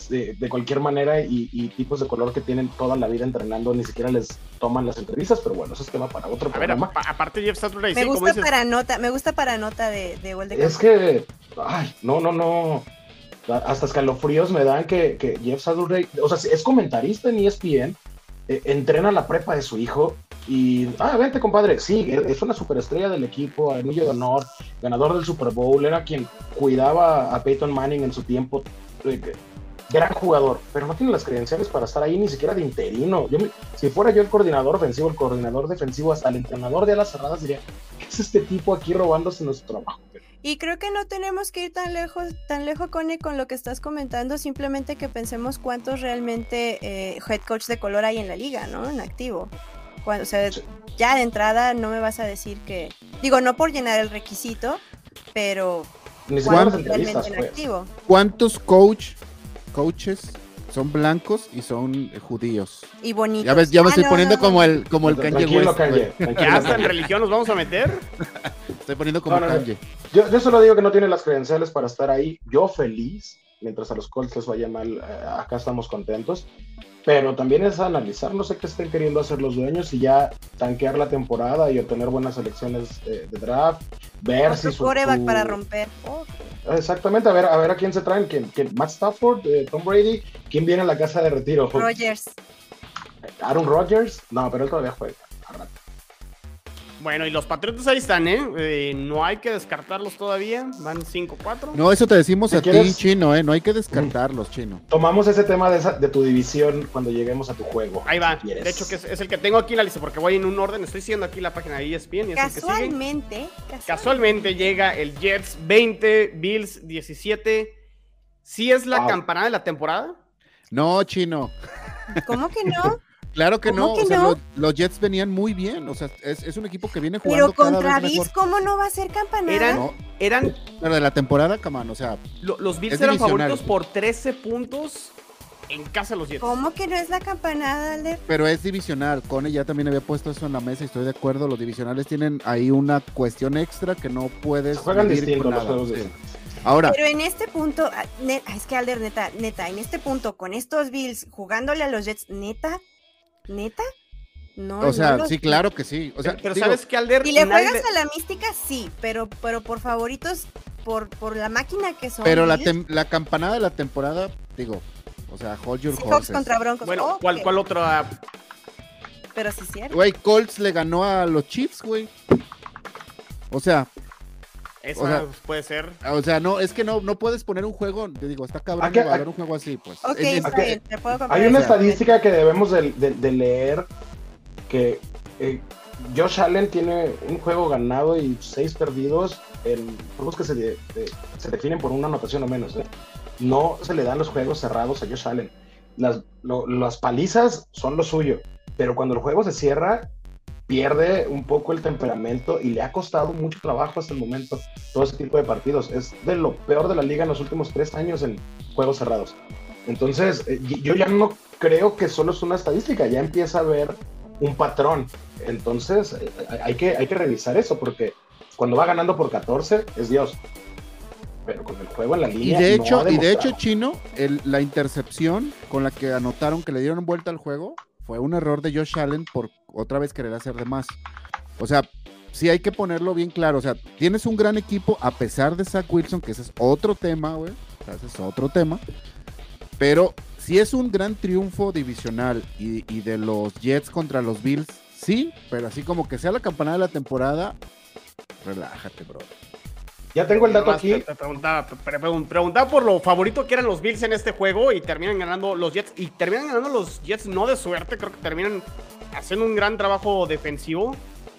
de, cualquier manera y, tipos de color que tienen toda la vida entrenando ni siquiera les toman las entrevistas, pero bueno, eso es tema para otro programa. aparte Jeff Saturday, me gusta para nota, me gusta para nota de, de de Es que, ay, no, no, no, hasta escalofríos me dan que, que Jeff Saturday, o sea, es comentarista en ESPN, eh, entrena la prepa de su hijo y, ah, vente, compadre, sí, es una superestrella del equipo, anillo de honor, ganador del Super Bowl, era quien cuidaba a Peyton Manning en su tiempo, eh, gran jugador, pero no tiene las credenciales para estar ahí ni siquiera de interino. Si fuera yo el coordinador ofensivo, el coordinador defensivo, hasta el entrenador de alas cerradas, diría, ¿qué es este tipo aquí robándose nuestro trabajo? Y creo que no tenemos que ir tan lejos, tan lejos, Connie, con lo que estás comentando, simplemente que pensemos cuántos realmente eh, head coach de color hay en la liga, ¿no? En activo. Cuando, o sea, ya de entrada no me vas a decir que, digo, no por llenar el requisito, pero ¿cuántos realmente en pues. activo? ¿Cuántos coach, coaches son blancos y son eh, judíos? Y bonitos. Ya ves, ya me Ah, estoy no, poniendo no, como el, como el Kanye Tranquilo, West. Kanye, ¿Ya hasta en religión nos vamos a meter? Estoy poniendo como No, no, no. Kanye. Yo, yo solo digo que no tiene las credenciales para estar ahí. Yo feliz, mientras a los Colts les vaya mal, eh, acá estamos contentos. Pero también es analizar, no sé qué estén queriendo hacer los dueños y ya tanquear la temporada y obtener buenas selecciones eh, de draft, ver si su, coreback para romper. Oh, Exactamente, a ver, a ver a quién se traen, quién, quién- Matt Stafford, eh, Tom Brady, quién viene a la casa de retiro. Rogers. Aaron Rodgers, no, pero él todavía juega. Bueno, y los Patriotas ahí están, ¿eh? Eh, no hay que descartarlos todavía. Van 5-4. No, eso te decimos a ti, chino, ¿eh? No hay que descartarlos, chino. Tomamos ese tema de, esa- de tu división cuando lleguemos a tu juego. Ahí va. si. De hecho, que es, es el que tengo aquí en la lista porque voy en un orden. Estoy siguiendo aquí la página de ESPN y es el que sigue. Casualmente, casualmente. Casualmente llega el Jets 20, Bills 17. ¿Sí es la Wow. campanada de la temporada? No, chino. ¿Cómo que no? Claro que ¿Cómo no. que o sea, no? los, los Jets venían muy bien. O sea, es, es un equipo que viene Pero jugando cada contra vez Bills, mejor. ¿cómo no va a ser campanada? Eran, No, eran pero de la temporada, camán, o sea, lo- los Bills eran favoritos por 13 puntos en casa de los Jets. ¿Cómo que no es la campanada, Alder? pero es divisional. Cone ya también había puesto eso en la mesa y estoy de acuerdo. Los divisionales tienen ahí una cuestión extra que no puedes. Juegan distinto con los nada, sí. Ahora, Pero en este punto, ah, es que Alder, neta, neta, en este punto, con estos Bills jugándole a los Jets, neta, neta, no. o sea, no los- sí, claro que sí. O sea, pero pero digo, sabes que Alder. Si le juegas a la mística, sí, pero, pero por favoritos, por, por la máquina que son. pero la, tem- la campanada de la temporada, digo, o sea, hold your Seahawks horses. contra Broncos. Bueno, ok, ¿cuál, cuál otra? Pero sí, cierto. Güey, Colts le ganó a los Chiefs, güey. O sea, Esa O sea- puede ser. o sea, no, es que no, no puedes poner un juego, te digo, está cabrón ¿A qué- evaluar a- un juego así, pues. Ok, Es- está ok. bien, te puedo comprar Hay una estadística que debemos de, de- de leer que eh, Josh Allen tiene un juego ganado y seis perdidos en juegos que se, de- de- se definen por una anotación o menos. ¿eh? No se le dan los juegos cerrados a Josh Allen. Las, lo- las palizas son lo suyo, pero cuando el juego se cierra, pierde un poco el temperamento y le ha costado mucho trabajo hasta el momento todo ese tipo de partidos. Es de lo peor de la liga en los últimos tres años en juegos cerrados. Entonces, eh, y- yo ya no creo que solo es una estadística, ya empieza a ver un patrón. Entonces, eh, hay que, hay que revisar eso, porque cuando va ganando por 14, es Dios. Pero con el juego en la Y línea. de no hecho, ha y de hecho. Chino, el- la intercepción con la que anotaron que le dieron vuelta al juego fue un error de Josh Allen por otra vez querer hacer de más. O sea, sí hay que ponerlo bien claro. O sea, tienes un gran equipo a pesar de Zach Wilson, que ese es otro tema, güey. Ese es otro tema. Pero si es un gran triunfo divisional y, y de los Jets contra los Bills, sí, pero así como que sea la campanada de la temporada, relájate, bro. Ya tengo el dato aquí. preguntaba, pre- pre- preguntaba por lo favorito que eran los Bills en este juego y terminan ganando los Jets. Y terminan ganando los Jets no de suerte, creo que terminan haciendo un gran trabajo defensivo.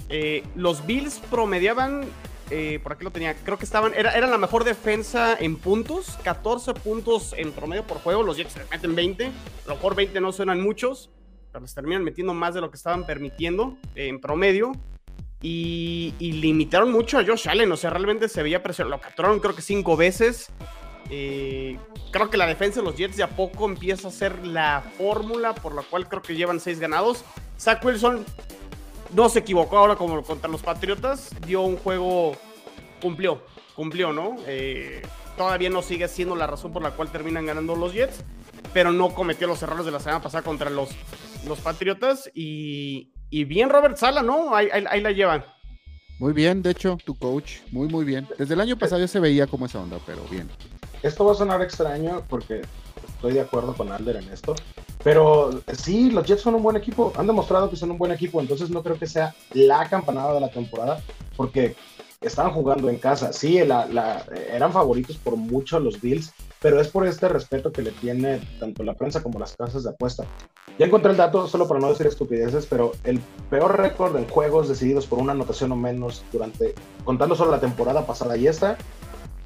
Eh, los Bills promediaban, eh, por aquí lo tenía, creo que estaban, era, era la mejor defensa en puntos, 14 puntos en promedio por juego. Los Jets les meten 20, a lo mejor 20 no suenan muchos, pero les terminan metiendo más de lo que estaban permitiendo eh, en promedio. Y, y limitaron mucho a Josh Allen, o sea, realmente se veía presión. Lo capturaron creo que cinco veces. Eh, creo que la defensa de los Jets de a poco empieza a ser la fórmula por la cual creo que llevan seis ganados. Zach Wilson no se equivocó ahora como contra los Patriotas. Dio un juego, cumplió, cumplió, ¿no? Eh, todavía no sigue siendo la razón por la cual terminan ganando los Jets, pero no cometió los errores de la semana pasada contra los, los Patriotas. Y, y bien Robert Sala, ¿no? Ahí, ahí- ahí la llevan. Muy bien, de hecho, tu coach, muy, muy bien. Desde el año pasado ya se veía como esa onda, pero bien. Esto va a sonar extraño porque estoy de acuerdo con Alder en esto. Pero sí, los Jets son un buen equipo. Han demostrado que son un buen equipo. Entonces no creo que sea la campanada de la temporada. Porque estaban jugando en casa. Sí, la- la- eran favoritos por mucho los Bills. Pero es por este respeto que le tiene tanto la prensa como las casas de apuesta. Ya encontré el dato, solo para no decir estupideces, pero el peor récord en juegos decididos por una anotación o menos durante, contando solo la temporada pasada y esta,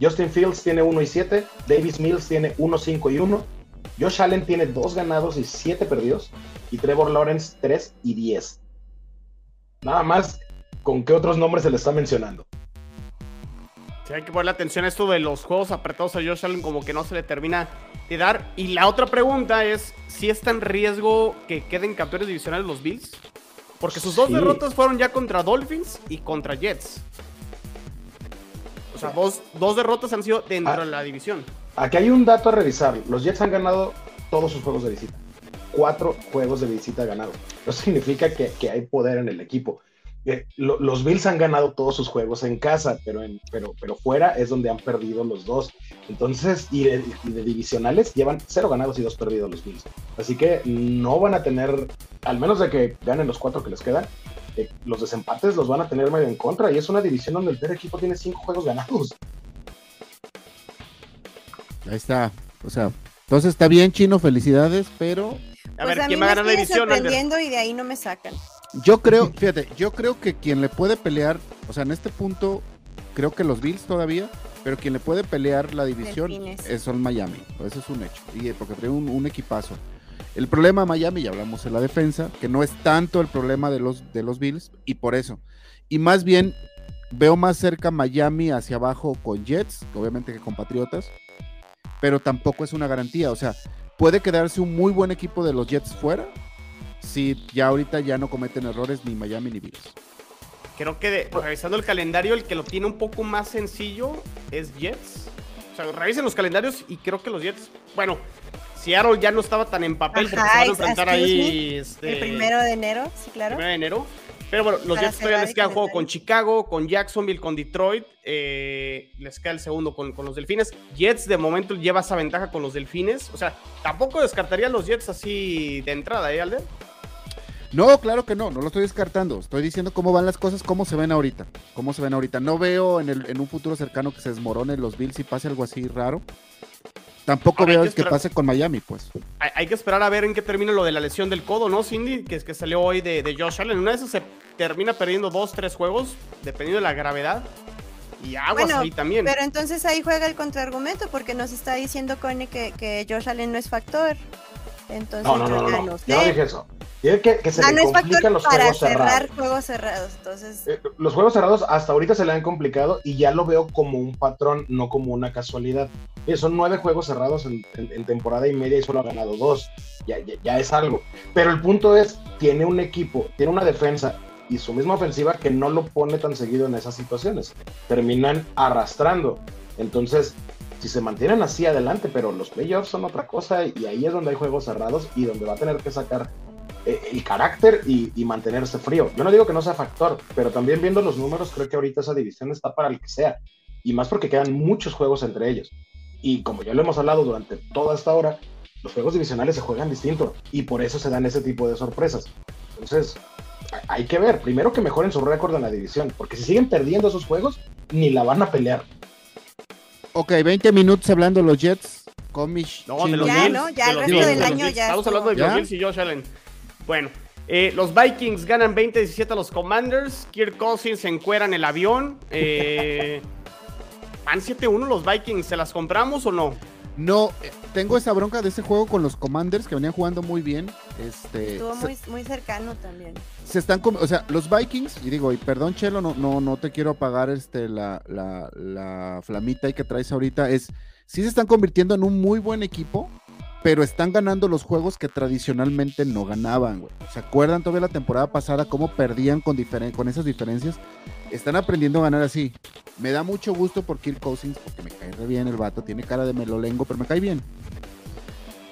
Justin Fields tiene 1 y 7, Davis Mills tiene 1, 5 y 1, Josh Allen tiene 2 ganados y 7 perdidos, y Trevor Lawrence 3 y 10. Nada más, ¿con qué otros nombres se le está mencionando? Sí, hay que ponerle atención a esto de los juegos apretados a Josh Allen, como que no se le termina de dar. Y la otra pregunta es: si está en riesgo que queden campeones divisionales los Bills? Porque sus dos derrotas fueron ya contra Dolphins y contra Jets. O sea, dos, derrotas han sido dentro ah. de la división. Aquí hay un dato a revisar. Los Jets han ganado todos sus juegos de visita. Cuatro juegos de visita ganados. Eso significa que, que hay poder en el equipo los Bills han ganado todos sus juegos en casa, pero, en, pero, pero fuera es donde han perdido los dos. Entonces, y de, divisionales llevan cero ganados y dos perdidos los Bills. Así que no van a tener, al menos de que ganen los cuatro que les quedan, eh, los desempates los van a tener medio en contra. Y es una división donde el peor equipo tiene cinco juegos ganados. Ahí está. O sea, entonces está bien, Chino, felicidades, pero. A ver, pues ¿quién va a ganar la división? sorprendiendo y de ahí no me sacan. Yo creo, fíjate, yo creo que quien le puede pelear, o sea, en este punto, creo que los Bills todavía, pero quien le puede pelear la división es, son Miami. Eso es un hecho. Y eh, porque tiene un, equipazo. El problema de Miami, ya hablamos en la defensa, que no es tanto el problema de los, de los Bills, y por eso. Y más bien, veo más cerca Miami hacia abajo con Jets, obviamente que con Patriotas, pero tampoco es una garantía. O sea, puede quedarse un muy buen equipo de los Jets fuera, si ya ahorita ya no cometen errores ni Miami ni Bills. Creo que revisando el calendario, el que lo tiene un poco más sencillo es Jets. O sea, revisen los calendarios y creo que los Jets, bueno, Seattle ya no estaba tan en papel porque se van a enfrentar ahí. Este, el primero de enero, sí, claro. Primero de enero. Pero bueno, los Jets todavía les queda juego con Chicago, con Jacksonville, con Detroit. Eh, les queda el segundo con, con, los Delfines. Jets de momento lleva esa ventaja con los Delfines. O sea, tampoco descartaría los Jets así de entrada, ¿eh, Alder? No, claro que no, no lo estoy descartando. Estoy diciendo cómo van las cosas, cómo se ven ahorita. Cómo se ven ahorita. No veo en, el, en un futuro cercano que se desmoronen los Bills y pase algo así raro. Tampoco veo que, pase con Miami, pues. Hay, que esperar a ver en qué termina lo de la lesión del codo, ¿no, Cindy? Que es que salió hoy de, de Josh Allen. Una esas se termina perdiendo dos, tres juegos, dependiendo de la gravedad. Y aguas ahí también. Pero entonces ahí juega el contraargumento, porque nos está diciendo Connie que, que Josh Allen no es factor. Entonces, no, no, no, no, no. Yo no dije eso. Tiene que, se ah, le complican los para juegos cerrar cerrados. juegos cerrados. Entonces... Eh, los juegos cerrados hasta ahorita se le han complicado y ya lo veo como un patrón, no como una casualidad. son nueve juegos cerrados en, temporada y media y solo ha ganado dos. Ya, ya, es algo. Pero el punto es, tiene un equipo, tiene una defensa y su misma ofensiva que no lo pone tan seguido en esas situaciones. Terminan arrastrando. Entonces, si se mantienen así adelante, pero los playoffs son otra cosa y ahí es donde hay juegos cerrados y donde va a tener que sacar eh, el carácter y, mantenerse frío. Yo no digo que no sea factor, pero también viendo los números, creo que ahorita esa división está para el que sea. Y más porque quedan muchos juegos entre ellos. Y como ya lo hemos hablado durante toda esta hora, los juegos divisionales se juegan distinto y por eso se dan ese tipo de sorpresas. Entonces, hay que ver, primero que mejoren su récord en la división, porque si siguen perdiendo esos juegos, ni la van a pelear. Ok, 20 minutos hablando de los Jets. Comish. No, de los ya, ¿no? Ya el resto del año ya. Estamos hablando de los Bills y Josh Allen. Bueno, eh, los Vikings ganan 20-17 a los Commanders. Kirk Cousins se encuera en el avión. Eh, van 7-1 los Vikings. ¿Se las compramos o no? No, eh, tengo esa bronca de ese juego con los Commanders que venían jugando muy bien. Este, Estuvo muy, muy cercano también. Se están, o sea, los Vikings, y digo, y perdón Chelo, no, no, no te quiero apagar este, la, la, la flamita que traes ahorita, es, sí se están convirtiendo en un muy buen equipo, pero están ganando los juegos que tradicionalmente no ganaban, güey. ¿Se acuerdan todavía la temporada pasada cómo perdían con, con esas diferencias? Están aprendiendo a ganar así. Me da mucho gusto por Kirk Cousins, porque me cae bien el vato, tiene cara de melolengo, pero me cae bien.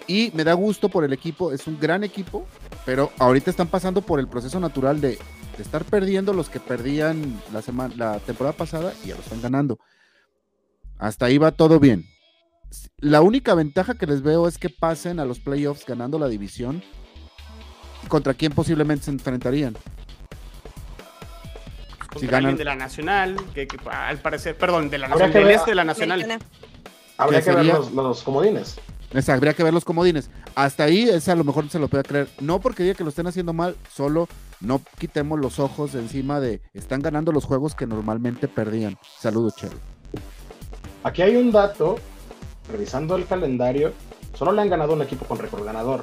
Y me da gusto por el equipo, es un gran equipo, pero ahorita están pasando por el proceso natural de, estar perdiendo los que perdían la, la temporada pasada y ya lo están ganando. Hasta ahí va todo bien la única ventaja que les veo es que pasen a los playoffs ganando la división. ¿Contra quién posiblemente se enfrentarían? Contra si ganan... de la Nacional, que, al parecer, perdón, de la Nacional, del este de la Nacional. Habría que ver los, comodines. Habría que ver los comodines. Hasta ahí, esa a lo mejor se lo puede creer. No porque diga que lo estén haciendo mal, solo no quitemos los ojos de encima de están ganando los juegos que normalmente perdían. Saludos, Chelo. Aquí hay un dato revisando el calendario, solo le han ganado un equipo con récord ganador,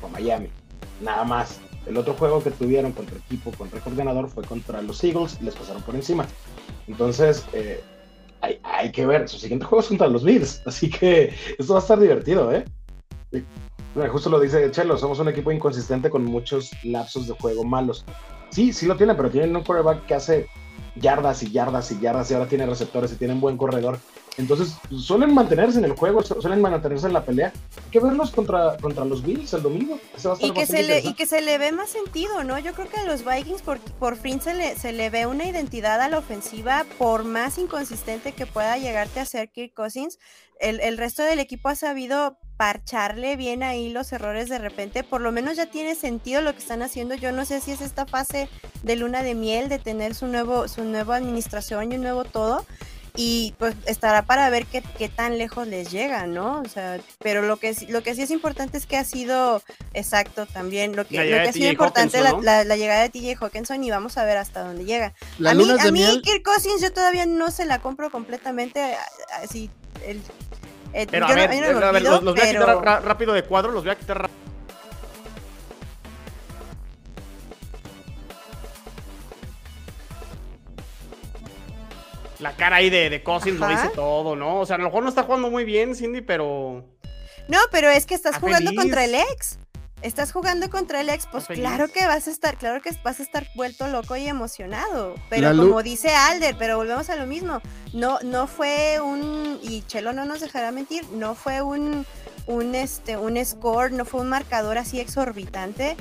con Miami, nada más. El otro juego que tuvieron contra equipo con récord ganador fue contra los Eagles y les pasaron por encima. Entonces, eh, hay que ver, su siguiente juego es contra los Bills, así que esto va a estar divertido, ¿eh? Justo lo dice Chelo, somos un equipo inconsistente con muchos lapsos de juego malos. Sí, sí lo tiene, pero tienen un quarterback que hace yardas y yardas y yardas y ahora tiene receptores y tiene un buen corredor. Entonces, suelen mantenerse en el juego, suelen mantenerse en la pelea. Hay que verlos contra, contra los Bills el domingo. y, que se le, y que se le ve más sentido, ¿no? Yo creo que a los Vikings por, por fin se le, se le ve una identidad a la ofensiva, por más inconsistente que pueda llegarte a ser Kirk Cousins. El, el resto del equipo ha sabido parcharle bien ahí los errores de repente, por lo menos ya tiene sentido lo que están haciendo. Yo no sé si es esta fase de luna de miel, de tener su nuevo, su nueva administración y un nuevo todo. Y pues estará para ver qué, qué tan lejos les llega, ¿no? O sea, pero lo que, lo que sí es importante es que ha sido exacto también. Lo que, lo que ha sido importante la, la, llegada de TJ Hawkinson y vamos a ver hasta dónde llega. a mí, a mí Kirk Cousins yo todavía no se la compro completamente así. El, eh, pero a ver, a ver, los, voy a quitar rápido de cuadro, los voy a quitar rápido. La cara ahí de, de Cousins lo dice todo, ¿no? O sea, a lo mejor no está jugando muy bien, Cindy, pero. No, pero es que estás jugando contra el ex estás jugando contra el ex, pues claro que vas a estar, claro que vas a estar vuelto loco y emocionado. Pero como dice Alder, pero volvemos a lo mismo. No, no fue un, y Chelo no nos dejará mentir, no fue un, un este, un score, no fue un marcador así exorbitante.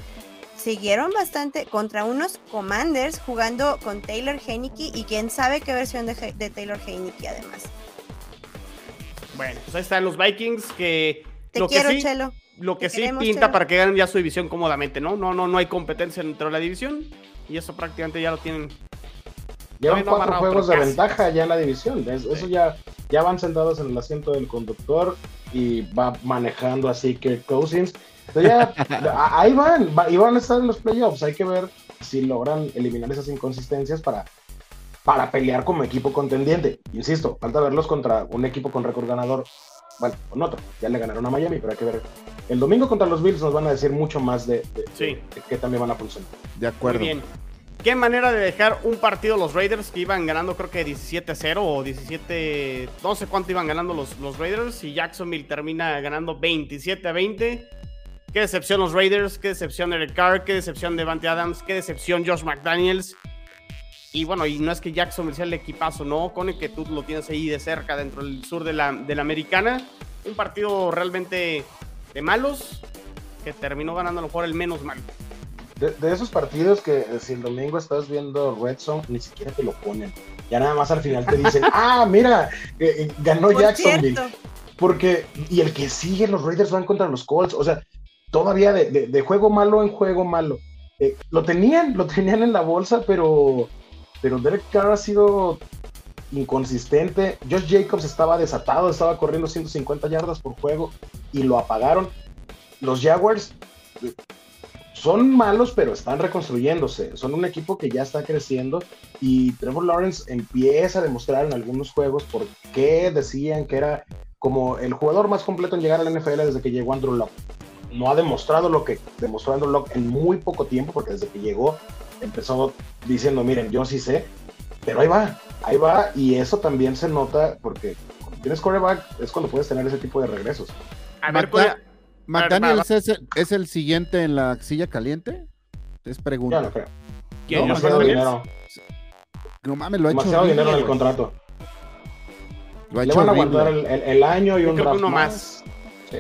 Siguieron bastante contra unos Commanders jugando con Taylor Heineke y quién sabe qué versión de, de Taylor Heineke además. Bueno, pues ahí están los Vikings que. Te quiero, Chelo lo que sí pinta para que ganen ya su división cómodamente, ¿no? No, no, no hay competencia dentro de la división y eso prácticamente ya lo tienen. Llevan cuatro juegos de ventaja ya en la división. Eso ya, ya van sentados en el asiento del conductor y va manejando así que Cousins. Ya, ahí van, y van a estar en los playoffs. Hay que ver si logran eliminar esas inconsistencias para, para pelear como equipo contendiente. Insisto, falta verlos contra un equipo con récord ganador bueno, con otro. Ya le ganaron a Miami, pero hay que ver. El domingo contra los Bills nos van a decir mucho más de, que también van a funcionar. De acuerdo. Muy bien. Qué manera de dejar un partido los Raiders que iban ganando creo que 17-0 o 17, no sé cuánto iban ganando los, los Raiders y Jacksonville termina ganando 27-20. Qué decepción los Raiders, qué decepción Eric Carr, qué decepción Devante Adams, qué decepción Josh McDaniels. Y bueno, y no es que Jackson sea el equipazo, ¿no? Con el que tú lo tienes ahí de cerca dentro del sur de la, de la americana. Un partido realmente de malos que terminó ganando a lo mejor el menos mal. De, esos partidos que eh, si el domingo estás viendo Red Zone, ni siquiera te lo ponen. Ya nada más al final te dicen, ah, mira, eh, eh, ganó Jacksonville. Porque, y el que sigue, los Raiders van contra los Colts. O sea, todavía de, juego malo en juego malo. lo tenían, lo tenían en la bolsa, pero pero Derek Carr ha sido inconsistente. Josh Jacobs estaba desatado, estaba corriendo 150 yardas por juego y lo apagaron. Los Jaguars eh, son malos, pero están reconstruyéndose. Son un equipo que ya está creciendo y Trevor Lawrence empieza a demostrar en algunos juegos por qué decían que era como el jugador más completo en llegar a la NFL desde que llegó Andrew Locke. No ha demostrado lo que demostró Andrew Locke en muy poco tiempo, porque desde que llegó empezó diciendo, miren, yo sí sé, pero ahí va, ahí va, y eso también se nota porque cuando tienes coreback es cuando puedes tener ese tipo de regresos. A ver, McDaniels es, el, siguiente en la silla caliente? Es pregunta. No creo. No, demasiado dinero. No mames, lo ha demasiado hecho. dinero en el contrato. Lo ha Le van a aguantar el, año y un draft uno más. Sí.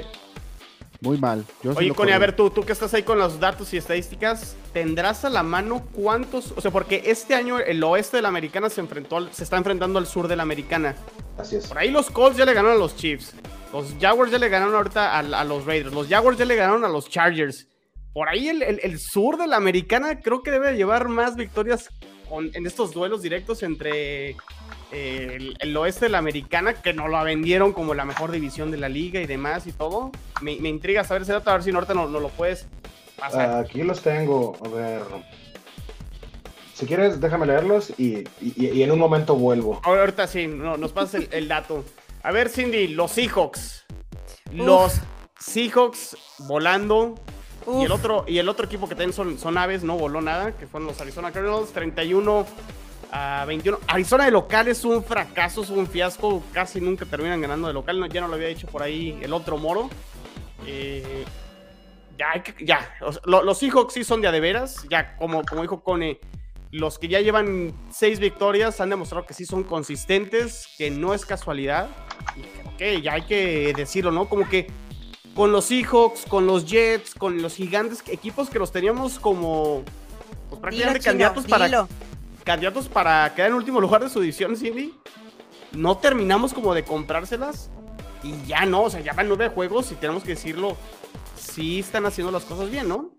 Muy mal. Oye, Connie, a ver, tú, tú que estás ahí con los datos y estadísticas, ¿tendrás a la mano cuántos? O sea, porque este año el oeste de la americana se enfrentó, se está enfrentando al sur de la americana. Así es. Por ahí los Colts ya le ganaron a los Chiefs. Los Jaguars ya le ganaron ahorita a, los Raiders. Los Jaguars ya le ganaron a los Chargers. Por ahí el, sur de la americana creo que debe llevar más victorias en estos duelos directos entre el, oeste de la americana, que no lo vendieron como la mejor división de la liga y demás y todo. Me, intriga saber ese dato, a ver si ahorita no, no lo puedes pasar. Aquí los tengo, a ver. Si quieres, déjame leerlos y, en un momento vuelvo. Ahorita sí, nos pasa el, dato. A ver, Cindy, los Seahawks. Los Seahawks volando. Y el, otro, y el otro equipo que tienen son, son aves, no voló nada, que fueron los Arizona Cardinals, 31 a 21. Arizona de local es un fracaso, es un fiasco. Casi nunca terminan ganando de local. ya no lo había dicho por ahí el otro moro. Eh, ya, ya. los Seahawks sí son de a veras. Ya, como, como dijo Cone, los que ya llevan seis victorias han demostrado que sí son consistentes, que no es casualidad. Y que ya hay que decirlo, ¿no? Como que con los Seahawks, con los Jets, con los gigantes, equipos que los teníamos como pues, prácticamente candidatos para candidatos para quedar en último lugar de su división, Cindy. No terminamos como de comprárselas y ya no, o sea, ya van nueve juegos y tenemos que decirlo, sí están haciendo las cosas bien, ¿no?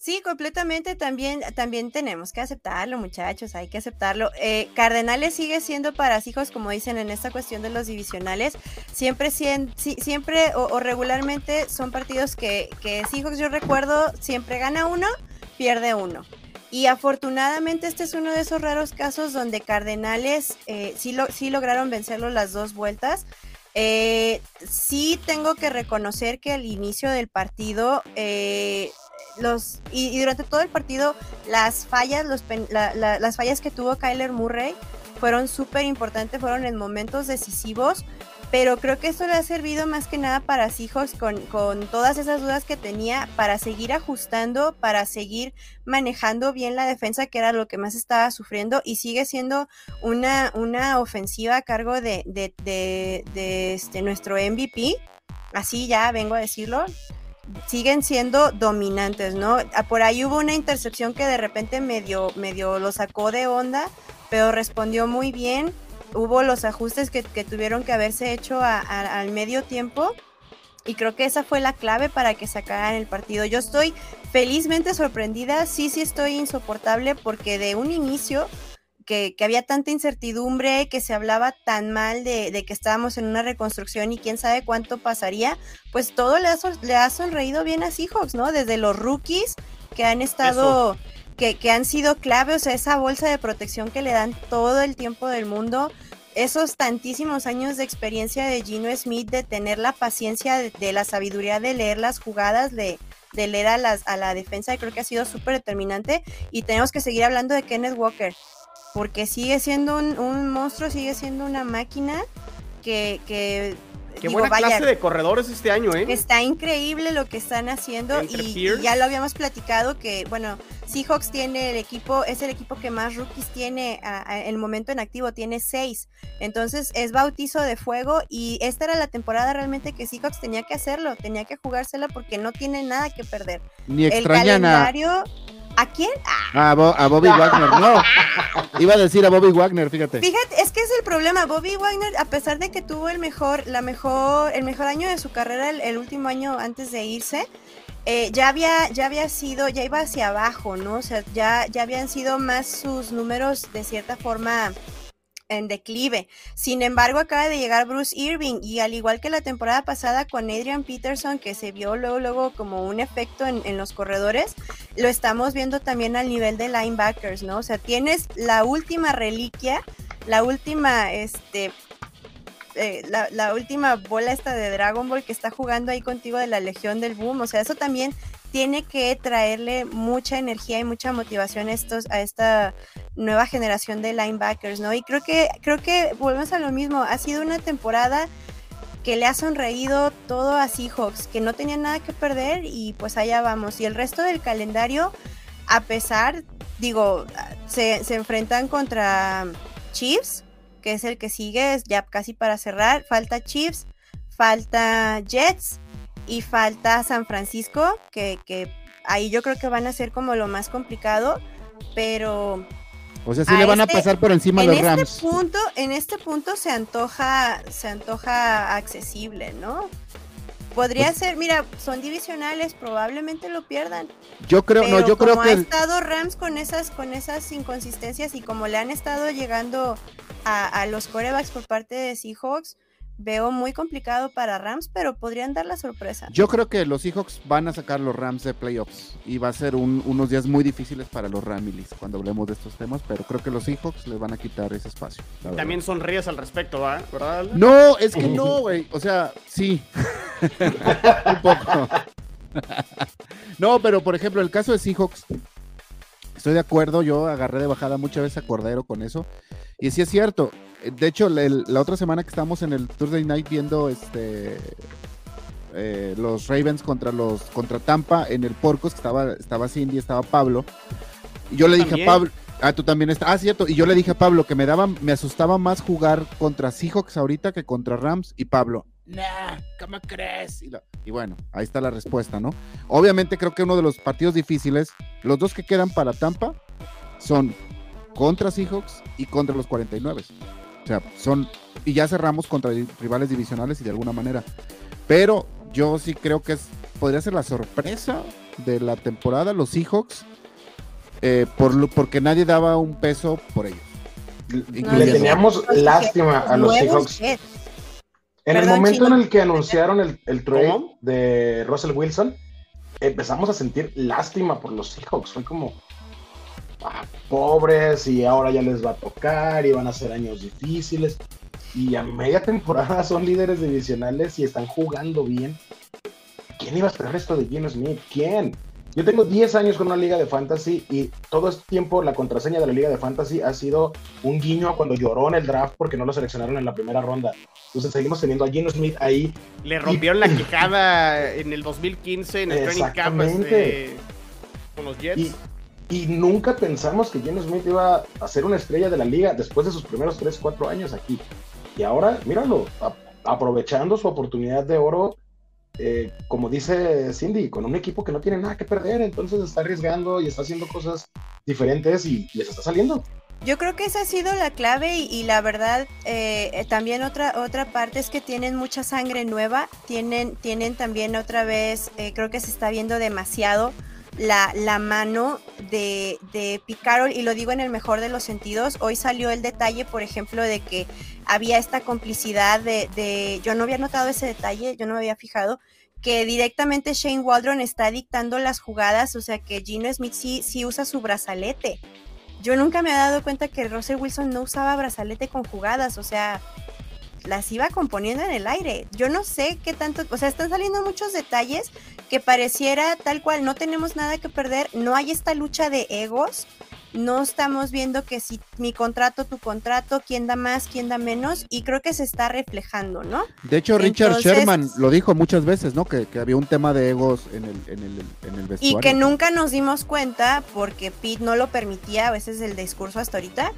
Sí, completamente. También, también tenemos que aceptarlo, muchachos. Hay que aceptarlo. Eh, Cardenales sigue siendo para hijos, como dicen en esta cuestión de los divisionales. Siempre, siempre o, regularmente son partidos que, que yo recuerdo, siempre gana uno, pierde uno. Y afortunadamente este es uno de esos raros casos donde Cardenales eh, sí, lo, sí lograron vencerlo las dos vueltas. Eh, sí tengo que reconocer que al inicio del partido eh, los, y, durante todo el partido, las fallas, los, las fallas que tuvo Kyler Murray fueron súper importantes, fueron en momentos decisivos, pero creo que eso le ha servido más que nada para Seahawks con, con todas esas dudas que tenía para seguir ajustando, para seguir manejando bien la defensa, que era lo que más estaba sufriendo, y sigue siendo una, una ofensiva a cargo de, de, de este, nuestro MVP. Así ya vengo a decirlo, siguen siendo dominantes, ¿no? Ah, por ahí hubo una intercepción que de repente medio lo sacó de onda, pero respondió muy bien. Hubo los ajustes que, tuvieron que haberse hecho al medio tiempo y creo que esa fue la clave para que sacaran el partido. Yo estoy felizmente sorprendida, sí, sí estoy insoportable porque de un inicio que, había tanta incertidumbre, que se hablaba tan mal de, que estábamos en una reconstrucción y quién sabe cuánto pasaría, pues todo le ha, sonreído bien a Seahawks, ¿no? Desde los rookies que han estado, que, han sido clave, o sea, esa bolsa de protección que le dan todo el tiempo del mundo, esos tantísimos años de experiencia de Gino Smith, de tener la paciencia, de, la sabiduría de leer las jugadas, de, de leer a, las, a la defensa, creo que ha sido súper determinante. Y tenemos que seguir hablando de Kenneth Walker porque sigue siendo un, monstruo, sigue siendo una máquina que Qué buena clase de corredores este año, ¿eh? Está increíble lo que están haciendo y, ya lo habíamos platicado que, bueno, Seahawks tiene el equipo, es el equipo que más rookies tiene en el momento en activo, tiene seis. Entonces es bautizo de fuego y esta era la temporada realmente que Seahawks tenía que hacerlo, tenía que jugársela porque no tiene nada que perder. Ni extrañan el calendario, ¿A quién? Ah. A, Bobby Wagner, no. Iba a decir a Bobby Wagner, fíjate. Fíjate, es que es el problema. Bobby Wagner, a pesar de que tuvo el mejor, la mejor, el mejor año de su carrera, el, último año antes de irse, eh, ya había, ya había sido, ya iba hacia abajo, ¿no? O sea, ya, ya habían sido más sus números de cierta forma en declive. Sin embargo, acaba de llegar Bruce Irving y al igual que la temporada pasada con Adrian Peterson, que se vio luego, luego como un efecto en, los corredores, lo estamos viendo también al nivel de linebackers, ¿no? O sea, tienes la última reliquia, la última, este, eh, la, la, última bola esta de Dragon Ball que está jugando ahí contigo de la Legión del Boom. O sea, eso también tiene que traerle mucha energía y mucha motivación a, estos, a esta nueva generación de linebackers, ¿no? Y creo que, creo que volvemos a lo mismo, ha sido una temporada que le ha sonreído todo a Seahawks, que no tenía nada que perder y pues allá vamos. Y el resto del calendario, a pesar, digo, se, se enfrentan contra Chiefs, que es el que sigue, ya casi para cerrar, falta Chiefs, falta Jets, y falta San Francisco, que, ahí yo creo que van a ser como lo más complicado, pero... O sea, sí le van a este pasar por encima los este Rams. Punto, en este punto se antoja, se antoja accesible, ¿no? Podría pues ser, mira, son divisionales, probablemente lo pierdan. Yo creo, no, yo creo que. ha estado Rams con esas, con esas inconsistencias y como le han estado llegando a, a los corebacks por parte de Seahawks, veo muy complicado para Rams, pero podrían dar la sorpresa. Yo creo que los Seahawks van a sacar los Rams de playoffs y va a ser unos días muy difíciles para los Ramilis cuando hablemos de estos temas, pero creo que los Seahawks les van a quitar ese espacio. También sonríes al respecto, ¿verdad? No, es que no, güey. O sea, sí. Un poco. no, pero por ejemplo, el caso de Seahawks Estoy de acuerdo, yo agarré de bajada muchas veces a Cordero con eso. Y sí es cierto. De hecho, la otra semana que estábamos en el Thursday Night viendo este eh, los Ravens contra los contra Tampa en el Porcos, que estaba, estaba Cindy, estaba Pablo. Y yo le dije a Pablo, ah, tú también estás, ah, cierto, y yo le dije a Pablo que me daba, me asustaba más jugar contra Seahawks ahorita que contra Rams, y Pablo, nah, ¿cómo crees? Y, y, bueno, ahí está la respuesta, ¿no? Obviamente creo que uno de los partidos difíciles, los dos que quedan para Tampa, son contra Seahawks y contra los 49. O sea, son, y ya cerramos contra rivales divisionales y de alguna manera. Pero yo sí creo que es, podría ser la sorpresa de la temporada, los Seahawks, eh, por, porque nadie daba un peso por ellos. Le teníamos lástima a los Seahawks. En el momento en el que anunciaron el, el trade de Russell Wilson, empezamos a sentir lástima por los Seahawks. Fue como, ah, pobres, y ahora ya les va a tocar, y van a ser años difíciles y a media temporada son líderes divisionales y están jugando bien. ¿Quién iba a esperar esto de Gino Smith? ¿Quién? Yo tengo 10 años con una liga de fantasy y todo este tiempo la contraseña de la liga de fantasy ha sido un guiño a cuando lloró en el draft porque no lo seleccionaron en la primera ronda. Entonces seguimos teniendo a Gino Smith ahí. Le rompieron la quijada en el 2015 en el training camp este, con los Jets. Y nunca pensamos que Gino Smith iba a ser una estrella de la liga después de sus primeros 3, 4 años aquí. Y ahora, míralo, aprovechando su oportunidad de oro, eh, como dice Cindy, con un equipo que no tiene nada que perder, entonces está arriesgando y está haciendo cosas diferentes y les está saliendo. Yo creo que esa ha sido la clave y, la verdad eh, eh, también otra otra parte es que tienen mucha sangre nueva, tienen tienen también otra vez creo que se está viendo demasiado la, la mano de, de Picarol, y lo digo en el mejor de los sentidos. Hoy salió el detalle, por ejemplo, de que había esta complicidad de, de yo no había notado ese detalle, yo no me había fijado, que directamente Shane Waldron está dictando las jugadas, o sea que Gino Smith sí, sí usa su brazalete. Yo nunca me había dado cuenta que Russell Wilson no usaba brazalete con jugadas, o sea, las iba componiendo en el aire. Yo no sé qué tanto, o sea, están saliendo muchos detalles que pareciera tal cual, no tenemos nada que perder, no hay esta lucha de egos, no estamos viendo que si mi contrato, tu contrato, quién da más, quién da menos, y creo que se está reflejando, ¿no? De hecho, Richard Sherman lo dijo muchas veces, ¿no? Que, había un tema de egos en el, en el, en el vestuario. Y que nunca nos dimos cuenta porque Pete no lo permitía, a veces el discurso hasta ahorita,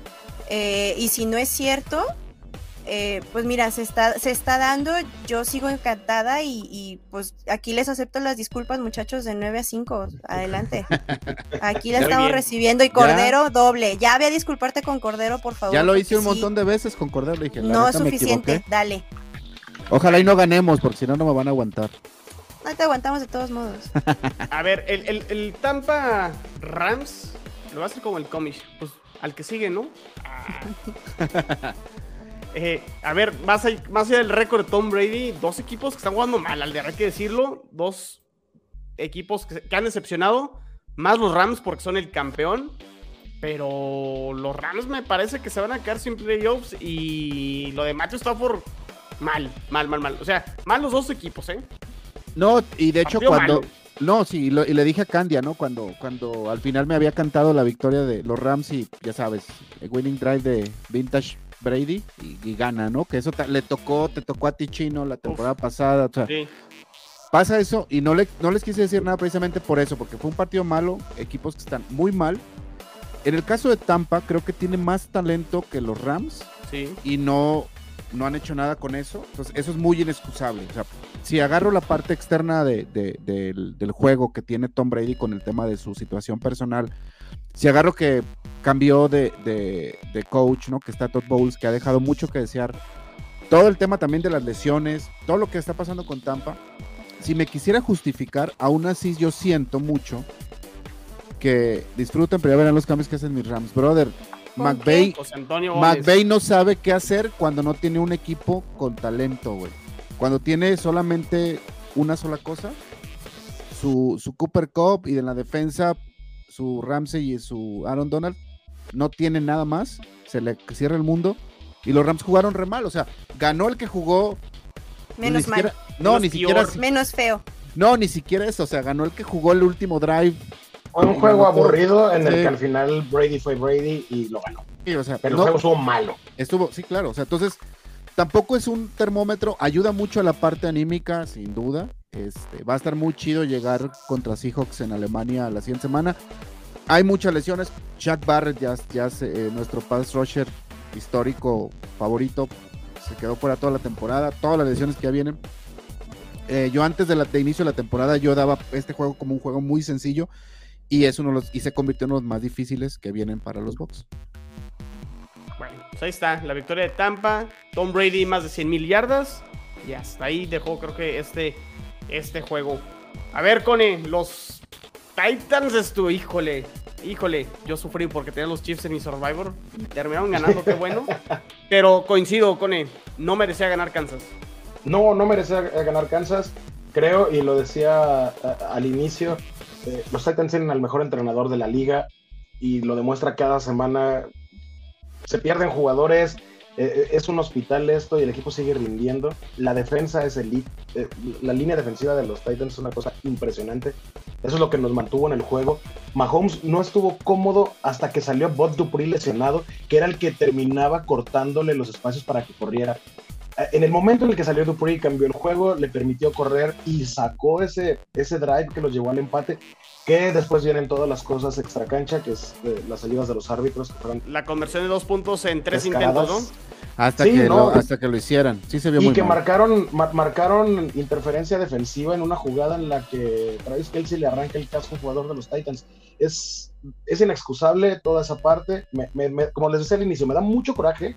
eh, y si no es cierto, eh, pues mira, se está, se está dando, yo sigo encantada y, pues aquí les acepto las disculpas muchachos de 9 a 5, adelante. Aquí la estamos recibiendo y Cordero doble, ya voy a disculparte con Cordero, por favor. Ya lo hice un montón de veces con Cordero, dije. no es suficiente, dale. Ojalá y no ganemos, porque si no, no me van a aguantar. No te aguantamos de todos modos. a ver, el, el, Tampa Rams lo va a hacer como el cómic, pues al que sigue, ¿no? Eh, a ver, más, más allá del récord de Tom Brady, dos equipos que están jugando mal, al de hay que decirlo. Dos equipos que, han decepcionado. Más los Rams porque son el campeón. Pero los Rams me parece que se van a quedar sin playoffs. Y lo de Matthew Stafford, mal, mal, mal, mal. O sea, mal los dos equipos, ¿eh? No, y de hecho cuando... No, sí, y, le dije a Candia, ¿no? Cuando, cuando al final me había cantado la victoria de los Rams y ya sabes, el winning drive de Vintage Brady y, gana, ¿no? Que eso le tocó, te tocó a ti chino la temporada pasada. O sea, Pasa eso y no, le, no les quise decir nada precisamente por eso, porque fue un partido malo, equipos que están muy mal. En el caso de Tampa, creo que tiene más talento que los Rams sí. y no, no han hecho nada con eso. Entonces, eso es muy inexcusable. O sea, si agarro la parte externa de, del, del, juego que tiene Tom Brady con el tema de su situación personal, si agarro que cambió de, de, coach, ¿no? Que está Todd Bowles, que ha dejado mucho que desear. Todo el tema también de las lesiones, todo lo que está pasando con Tampa. Si me quisiera justificar, aún así yo siento mucho que disfruten, pero ya verán los cambios que hacen mis Rams. Brother, McVay, McVay no sabe qué hacer cuando no tiene un equipo con talento, güey. Cuando tiene solamente una sola cosa, su, su Cooper Cup y en la defensa su Ramsey y su Aaron Donald no tienen nada más, se le cierra el mundo y los Rams jugaron re mal, o sea, ganó el que jugó menos mal. No, ni siquiera menos feo. No, ni siquiera eso, o sea, ganó el que jugó el último drive Fue un juego aburrido en el que al final Brady fue Brady y lo ganó. Pero el juego estuvo malo. Estuvo, sí, claro. O sea, entonces, tampoco es un termómetro. Ayuda mucho a la parte anímica, sin duda. Este, va a estar muy chido llegar contra Seahawks en Alemania la siguiente semana. Hay muchas lesiones. Jack Barrett, ya, ya eh, nuestro pass rusher histórico favorito, se quedó fuera toda la temporada. Todas las lesiones que ya vienen. Eh, yo antes de, la, inicio de la temporada yo daba este juego como un juego muy sencillo y es uno de los y se convirtió en uno de los más difíciles que vienen para los Bucks. Bueno, pues ahí está, la victoria de Tampa, Tom Brady más de 100 mil yardas y hasta ahí dejó creo que este, este juego. A ver, Cone, los Titans estuvo, híjole, híjole, yo sufrí porque tenía los Chiefs en mi Survivor terminaron ganando, qué bueno. Pero coincido, Cone, no merecía ganar Kansas. No, no merecía ganar Kansas, creo, y lo decía al inicio, eh, los Titans tienen al mejor entrenador de la liga y lo demuestra cada semana. Se pierden jugadores, eh, eh, es un hospital esto y el equipo sigue rindiendo. La defensa es elite, la línea defensiva de los Titans es una cosa impresionante. Eso es lo que nos mantuvo en el juego. Mahomes no estuvo cómodo hasta que salió Bot Dupree lesionado, que era el que terminaba cortándole los espacios para que corriera en el momento en el que salió Dupree cambió el juego, le permitió correr y sacó ese, ese drive que los llevó al empate. Que después vienen todas las cosas extra cancha, que es eh, las salidas de los árbitros. la conversión de dos puntos en tres intentos, ¿no? Hasta, que lo, hasta que lo hicieran. Sí se vio y que marcaron, marcaron interferencia defensiva en una jugada en la que Travis Kelsey le arranca el casco al jugador de los Titans. Es, es inexcusable toda esa parte. como les decía al inicio, me da mucho coraje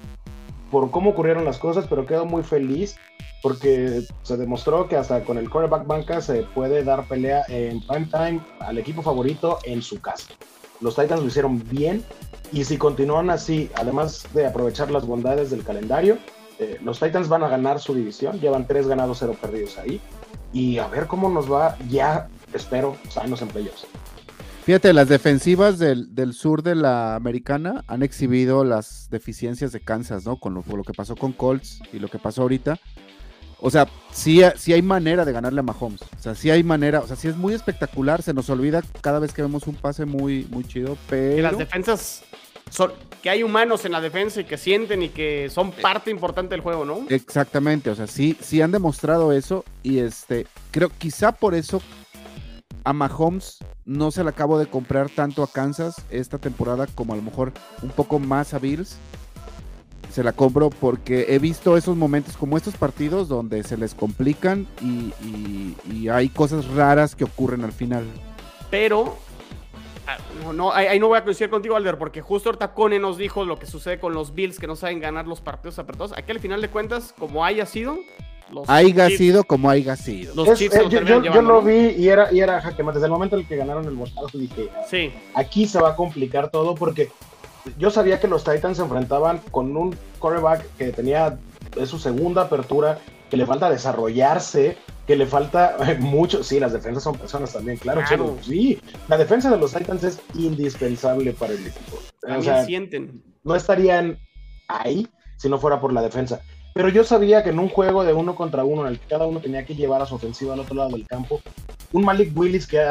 por cómo ocurrieron las cosas, pero quedo muy feliz porque se demostró que hasta con el quarterback banca se puede dar pelea en prime time al equipo favorito en su casa. Los Titans lo hicieron bien y si continúan así, además de aprovechar las bondades del calendario, eh, los Titans van a ganar su división, llevan tres ganados, cero perdidos ahí. Y a ver cómo nos va, ya espero, sanos en playoffs. Fíjate, las defensivas del, sur de la americana han exhibido las deficiencias de Kansas, ¿no? Con lo, que pasó con Colts y lo que pasó ahorita. O sea, sí, sí, hay manera de ganarle a Mahomes. O sea, sí hay manera. O sea, sí es muy espectacular. Se nos olvida cada vez que vemos un pase muy, muy chido. Pero. Y las defensas. Son, que hay humanos en la defensa y que sienten y que son parte importante del juego, ¿no? Exactamente. O sea, sí, sí han demostrado eso. Y este. Creo, quizá por eso a Mahomes no se le acabo de comprar tanto a Kansas esta temporada como a lo mejor un poco más a Bills. Se la compro porque he visto esos momentos como estos partidos donde se les complican y, hay cosas raras que ocurren al final. Pero ah, no, no, ahí, no voy a coincidir contigo, Alder, porque justo ahorita Cone nos dijo lo que sucede con los Bills que no saben ganar los partidos apretados. Aquí al final de cuentas, como haya sido, haya sido como haya sido. Eh, yo, lo vi y era, y era jaque Desde el momento en el que ganaron el botado dije, sí. aquí se va a complicar todo porque yo sabía que los Titans se enfrentaban con un quarterback que tenía es su segunda apertura, que le falta desarrollarse, que le falta mucho. Sí, las defensas son personas también, claro, Sí, la defensa de los Titans es indispensable para el equipo. o sea, sienten. No estarían ahí si no fuera por la defensa. Pero yo sabía que en un juego de uno contra uno, en el que cada uno tenía que llevar a su ofensiva al otro lado del campo, un Malik Willis que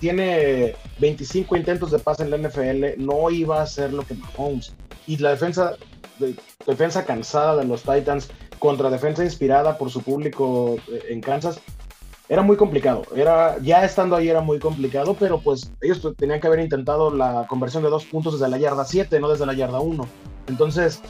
tiene 25 intentos de pase en la NFL no iba a ser lo que Mahomes. Y la defensa, defensa cansada de los Titans contra defensa inspirada por su público eh, en Kansas, era muy complicado. Era, ya estando ahí era muy complicado, pero pues ellos tenían que haber intentado la conversión de dos puntos desde la yarda 7, no desde la yarda 1. Entonces,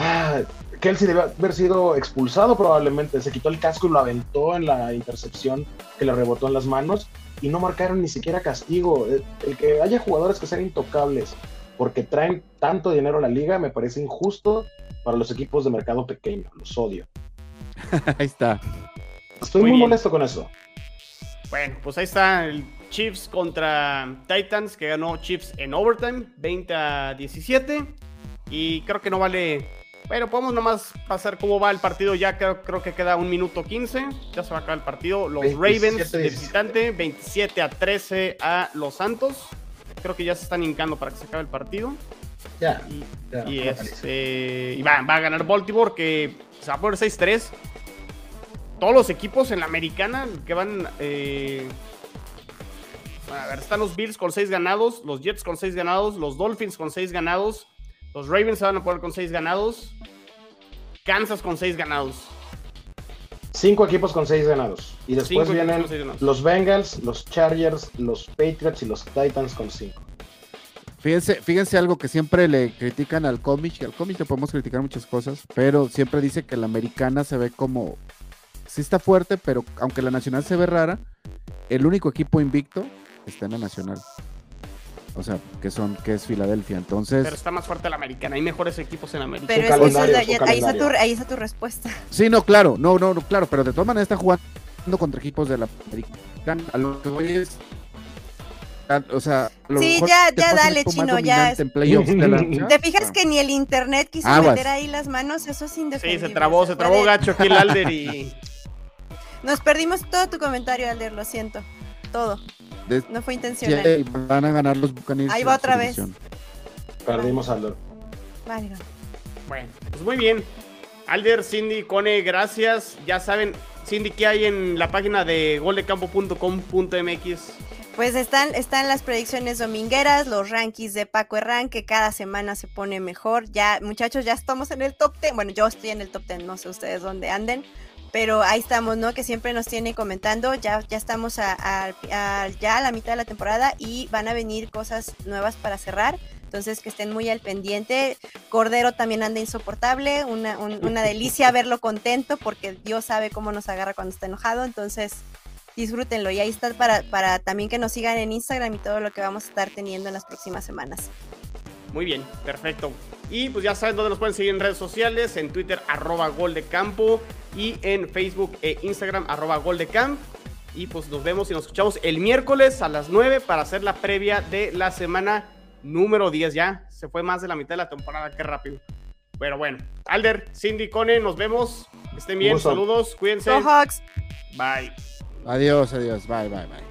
ah, Kelsey debe haber sido expulsado probablemente, se quitó el casco y lo aventó en la intercepción que le rebotó en las manos y no marcaron ni siquiera castigo. El, que haya jugadores que sean intocables porque traen tanto dinero a la liga me parece injusto para los equipos de mercado pequeño, los odio. ahí está. Estoy muy, molesto con eso. Bueno, pues ahí está el Chiefs contra Titans que ganó Chiefs en overtime, 20 a 17. Y creo que no vale bueno, podemos nomás pasar cómo va el partido. Ya creo, creo que queda un minuto 15. Ya se va a acabar el partido. Los Ravens de visitante, 27 a 13 a los Santos. Creo que ya se están hincando para que se acabe el partido. Ya. Y, este, va, a ganar Baltimore, que se va a poner 6-3. Todos los equipos en la americana que van. Eh, A ver, están los Bills con 6 ganados, los Jets con 6 ganados, los Dolphins con 6 ganados, los Ravens se van a poner con 6 ganados, Kansas con 6 ganados. Cinco equipos con 6 ganados. Y después vienen los Bengals, los Chargers, los Patriots y los Titans con 5. Fíjense, fíjense algo que siempre le critican al cómic, al cómic le podemos criticar muchas cosas, pero siempre dice que la americana se ve como, sí está fuerte, pero aunque la nacional se ve rara, el único equipo invicto está en la nacional. O sea, que son, que es Filadelfia. Entonces. Pero está más fuerte la americana. Hay mejores equipos en América. Pero es, eso ahí, está tu, ahí, está tu, respuesta. Sí, no, claro, no, no, claro, pero de todas maneras está jugando contra equipos de la americana. A lo que voy es o sea, sí, ya, ya dale, chino, ya. ¿Te fijas que ni el internet quiso meter ahí las manos? Eso es indefendible. Sí, se trabó, se trabó gacho aquí el Alder y. Nos perdimos todo tu comentario, Alder, lo siento. Todo. No fue intencional. van a ganar los Buccaneers. Ahí va otra vez. Perdimos, Alder. Vale. Bueno, pues muy bien. Alder, Cindy, Cone, gracias. Ya saben, Cindy, ¿qué hay en la página de goldecampo.com.mx? Pues están, están las predicciones domingueras, los rankings de Paco Herrán, que cada semana se pone mejor. Ya, muchachos, ya estamos en el top 10. Bueno, yo estoy en el top 10, no sé ustedes dónde anden, pero ahí estamos, ¿no? Que siempre nos tiene comentando. Ya, ya estamos a, ya a la mitad de la temporada y van a venir cosas nuevas para cerrar. Entonces, que estén muy al pendiente. Cordero también anda insoportable, una, una delicia verlo contento porque Dios sabe cómo nos agarra cuando está enojado. Entonces, disfrútenlo. Y ahí está para, para también que nos sigan en Instagram y todo lo que vamos a estar teniendo en las próximas semanas. Muy bien, perfecto. Y pues ya saben dónde nos pueden seguir en redes sociales, en Twitter arroba gol de campo y en Facebook e Instagram arroba gol de camp. Y pues nos vemos y nos escuchamos el miércoles a las 9 para hacer la previa de la semana número 10 ya. Se fue más de la mitad de la temporada, qué rápido. Pero bueno, Alder, Cindy, Cone, nos vemos. Estén bien, saludos, cuídense. Bye. Adiós, adiós. Bye, bye, bye.